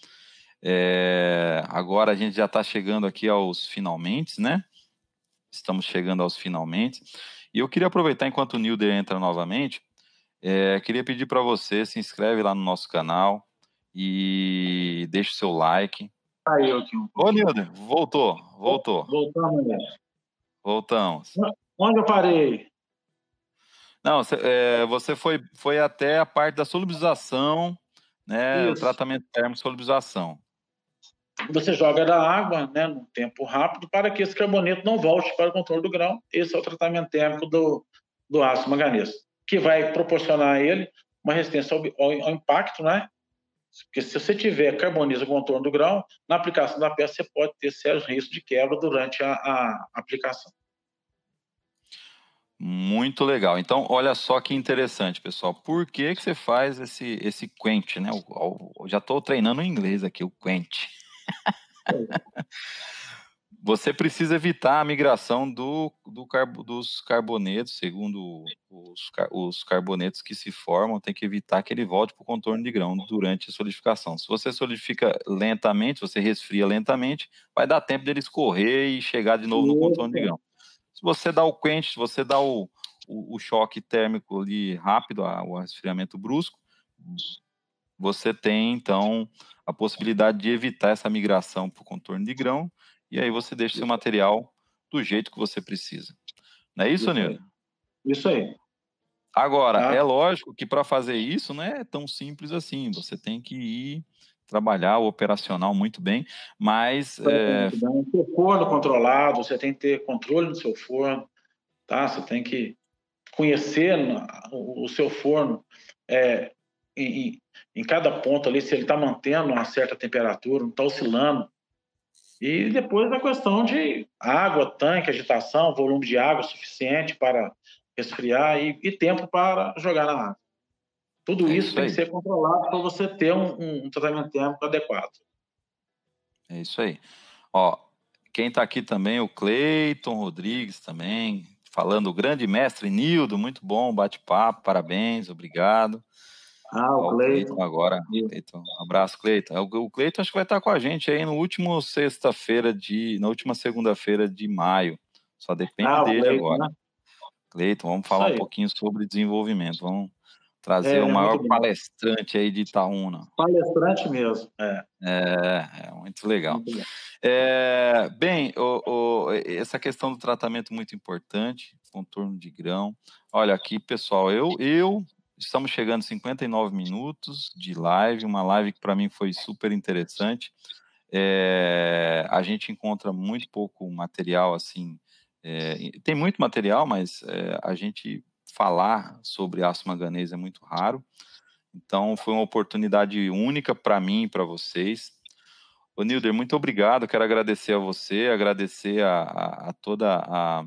É, agora a gente já está chegando aqui aos finalmente, né? Estamos chegando aos finalmente. E eu queria aproveitar enquanto o Nilder entra novamente, é, queria pedir para você se inscreve lá no nosso canal e deixe o seu like. Aqui um Ô, Nilder, voltou, voltou. Voltamos? Voltamos. Onde eu parei? Não, é, você foi, foi até a parte da solubilização, né? Isso. O tratamento térmico solubilização você joga da água né, num tempo rápido para que esse carboneto não volte para o controle do grão. Esse é o tratamento térmico do, do ácido manganês, que vai proporcionar a ele uma resistência ao, ao, ao, impacto, né? Porque se você tiver carbonizo no contorno do grão, na aplicação da peça você pode ter sérios riscos de quebra durante a, a aplicação. Muito legal. Então, olha só que interessante, pessoal. Por que, que você faz esse, esse quente, né? Eu, eu já estou treinando em inglês aqui, o quente. Você precisa evitar a migração do, do carbo, dos carbonetos, segundo os, os, carbonetos que se formam, tem que evitar que ele volte para o contorno de grão durante a solidificação. Se você solidifica lentamente, você resfria lentamente, vai dar tempo dele escorrer e chegar de novo no contorno de grão. Se você dá o quente, se você dá o, o, o choque térmico ali rápido, o resfriamento brusco, você tem então a possibilidade de evitar essa migração para o contorno de grão, e aí você deixa seu material do jeito que você precisa. Não é isso, isso Nildo? Isso aí. Agora, ah. é lógico que para fazer isso não é tão simples assim. Você tem que ir trabalhar o operacional muito bem, mas... É... Ter forno controlado, você tem que ter controle do seu forno, tá? Você tem que conhecer o seu forno é, em, em cada ponto ali, se ele está mantendo uma certa temperatura, não está oscilando. E depois a questão de água, tanque, agitação, volume de água suficiente para resfriar e, e tempo para jogar na água. Tudo é isso, isso tem que ser controlado para você ter um, um, um, tratamento térmico adequado. É isso aí. Ó, quem está aqui também, o Cleiton Rodrigues também, falando, o grande mestre Nildo, muito bom, bate-papo, parabéns, obrigado. Ah, o Cleiton. agora. Cleiton. Um abraço, Cleiton. O Cleiton acho que vai estar com a gente aí no último sexta-feira de. Na última segunda-feira de maio. Só depende ah, dele agora. Né? Cleiton, vamos falar um pouquinho sobre desenvolvimento. Vamos trazer é, o maior palestrante aí de Itaúna. Palestrante mesmo. É, é, é muito legal. Muito é, bem, o, o, essa questão do tratamento muito importante, contorno de grão. Olha aqui, pessoal, eu, eu Estamos chegando a 59 minutos de live, uma live que para mim foi super interessante. É, a gente encontra muito pouco material assim. É, tem muito material, mas é, a gente falar sobre aço manganês é muito raro. Então foi uma oportunidade única para mim e para vocês. Ô Nilder, muito obrigado. Quero agradecer a você, agradecer a, a, a toda a,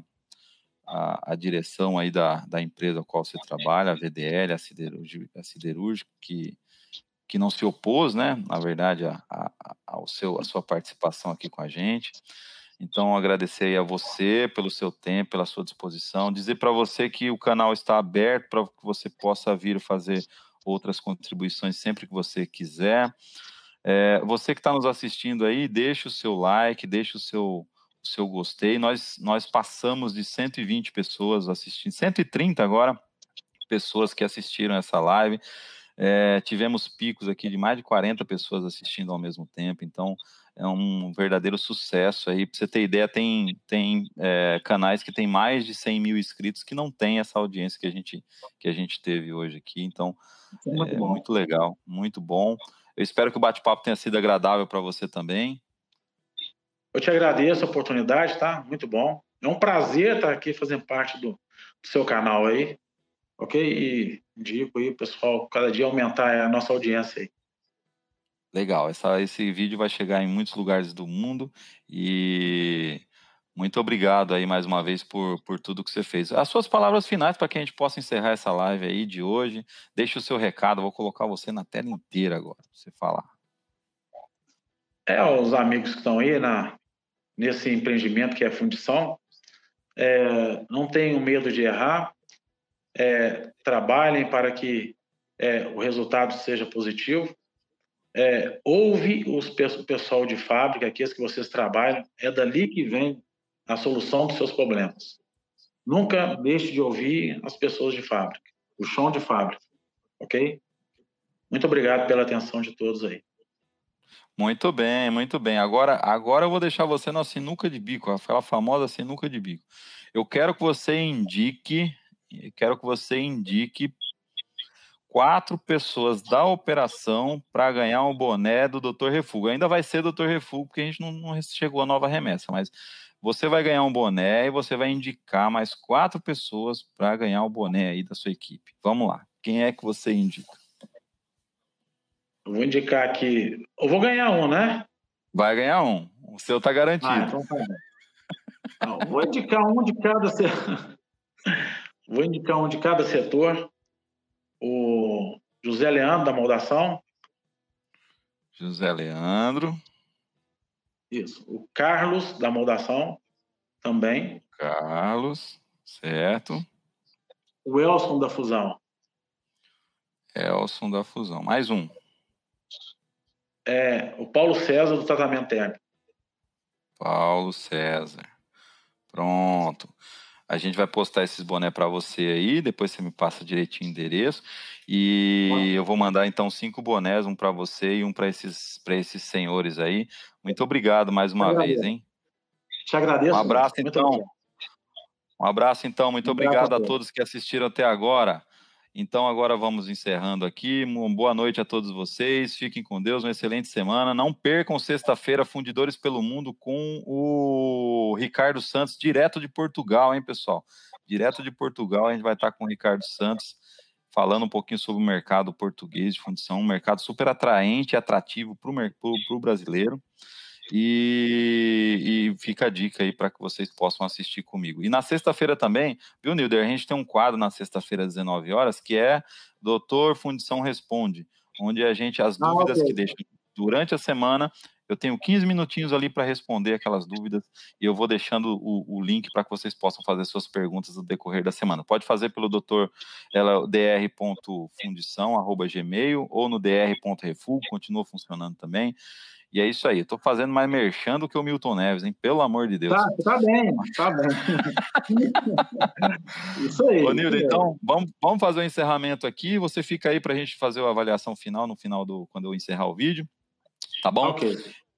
a, a, direção aí da, da empresa a qual você trabalha, a VDL, a Siderúrgica, a siderúrgica que, que não se opôs, né, na verdade, a, a, ao seu, a sua participação aqui com a gente. Então, agradecer a você pelo seu tempo, pela sua disposição. Dizer para você que o canal está aberto para que você possa vir fazer outras contribuições sempre que você quiser. É, você que está nos assistindo aí, deixe o seu like, deixe o seu, seu gostei. Nós, nós passamos de 120 pessoas assistindo, 130 agora pessoas que assistiram essa live. É, tivemos picos aqui de mais de 40 pessoas assistindo ao mesmo tempo, então é um verdadeiro sucesso aí. Para você ter ideia, tem, tem é, canais que tem mais de 100 mil inscritos que não tem essa audiência que a gente, que a gente teve hoje aqui. Então, é muito, é, muito legal, muito bom. Eu espero que o bate-papo tenha sido agradável para você também. Eu te agradeço a oportunidade, tá? Muito bom. É um prazer estar aqui fazendo parte do, do seu canal aí, ok? E indico aí, pessoal, cada dia aumentar a nossa audiência aí. Legal, essa, esse vídeo vai chegar em muitos lugares do mundo e muito obrigado aí mais uma vez por, por tudo que você fez. As suas palavras finais para que a gente possa encerrar essa live aí de hoje. Deixe o seu recado, vou colocar você na tela inteira agora, para você falar. É, os amigos que estão aí na, nesse empreendimento que é a fundição, é, não tenham medo de errar, é, trabalhem para que é, o resultado seja positivo é, ouve os, o pessoal de fábrica, aqueles que vocês trabalham, é dali que vem a solução dos seus problemas. Nunca deixe de ouvir as pessoas de fábrica, o chão de fábrica, ok? Muito obrigado pela atenção de todos aí. Muito bem, muito bem. Agora, agora eu vou deixar você na sinuca de bico, aquela famosa sinuca de bico. Eu quero que você indique, quero que você indique quatro pessoas da operação para ganhar um boné do Dr. Refugo. Ainda vai ser Dr. Refugo, porque a gente não, não, chegou a nova remessa, mas você vai ganhar um boné e você vai indicar mais quatro pessoas para ganhar o boné aí da sua equipe. Vamos lá. Quem é que você indica? Eu vou indicar aqui. Eu vou ganhar um, né? Vai ganhar um. O seu tá garantido. Ah, então tá Não, vou indicar um de cada setor. <laughs> Vou indicar um de cada setor o José Leandro da Moldação. José Leandro. Isso. O Carlos da Moldação também. Carlos, certo. O Elson da Fusão. Elson da Fusão. Mais um. É, o Paulo César do tratamento térmico. Paulo César. Pronto. A gente vai postar esses boné para você aí, depois você me passa direitinho o endereço. E eu vou mandar então cinco bonés, um para você e um para esses, esses senhores aí. Muito obrigado mais uma vez, hein? Te agradeço. Um abraço então. Um abraço então, muito obrigado a todos que assistiram até agora. Então agora vamos encerrando aqui. Uma boa noite a todos vocês. Fiquem com Deus, uma excelente semana. Não percam sexta-feira Fundidores pelo Mundo com o Ricardo Santos, direto de Portugal, hein, pessoal? Direto de Portugal, a gente vai estar com o Ricardo Santos falando um pouquinho sobre o mercado português de fundição, um mercado super atraente e atrativo para o brasileiro. E, e, fica a dica aí para que vocês possam assistir comigo. E na sexta-feira também, viu, Nilder? A gente tem um quadro na sexta-feira às 19 horas que é Doutor Fundição Responde, onde a gente, as ah, dúvidas que deixam durante a semana, eu tenho 15 minutinhos ali para responder aquelas dúvidas e eu vou deixando o, o link para que vocês possam fazer suas perguntas no decorrer da semana. Pode fazer pelo doutor dr.fundição.gmail ou no dr.refug, continua funcionando também. E é isso aí, eu tô fazendo mais merchan do que o Milton Neves, hein? Pelo amor de Deus. Tá, tá bem, tá bem. <laughs> isso aí. Ô, Nildo, então, vamos, vamos fazer o um encerramento aqui. Você fica aí para a gente fazer a avaliação final no final do quando eu encerrar o vídeo. Tá bom? Ok.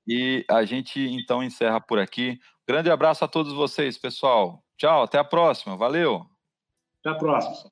E a gente então encerra por aqui. Grande abraço a todos vocês, pessoal. Tchau, até a próxima. Valeu. Até a próxima.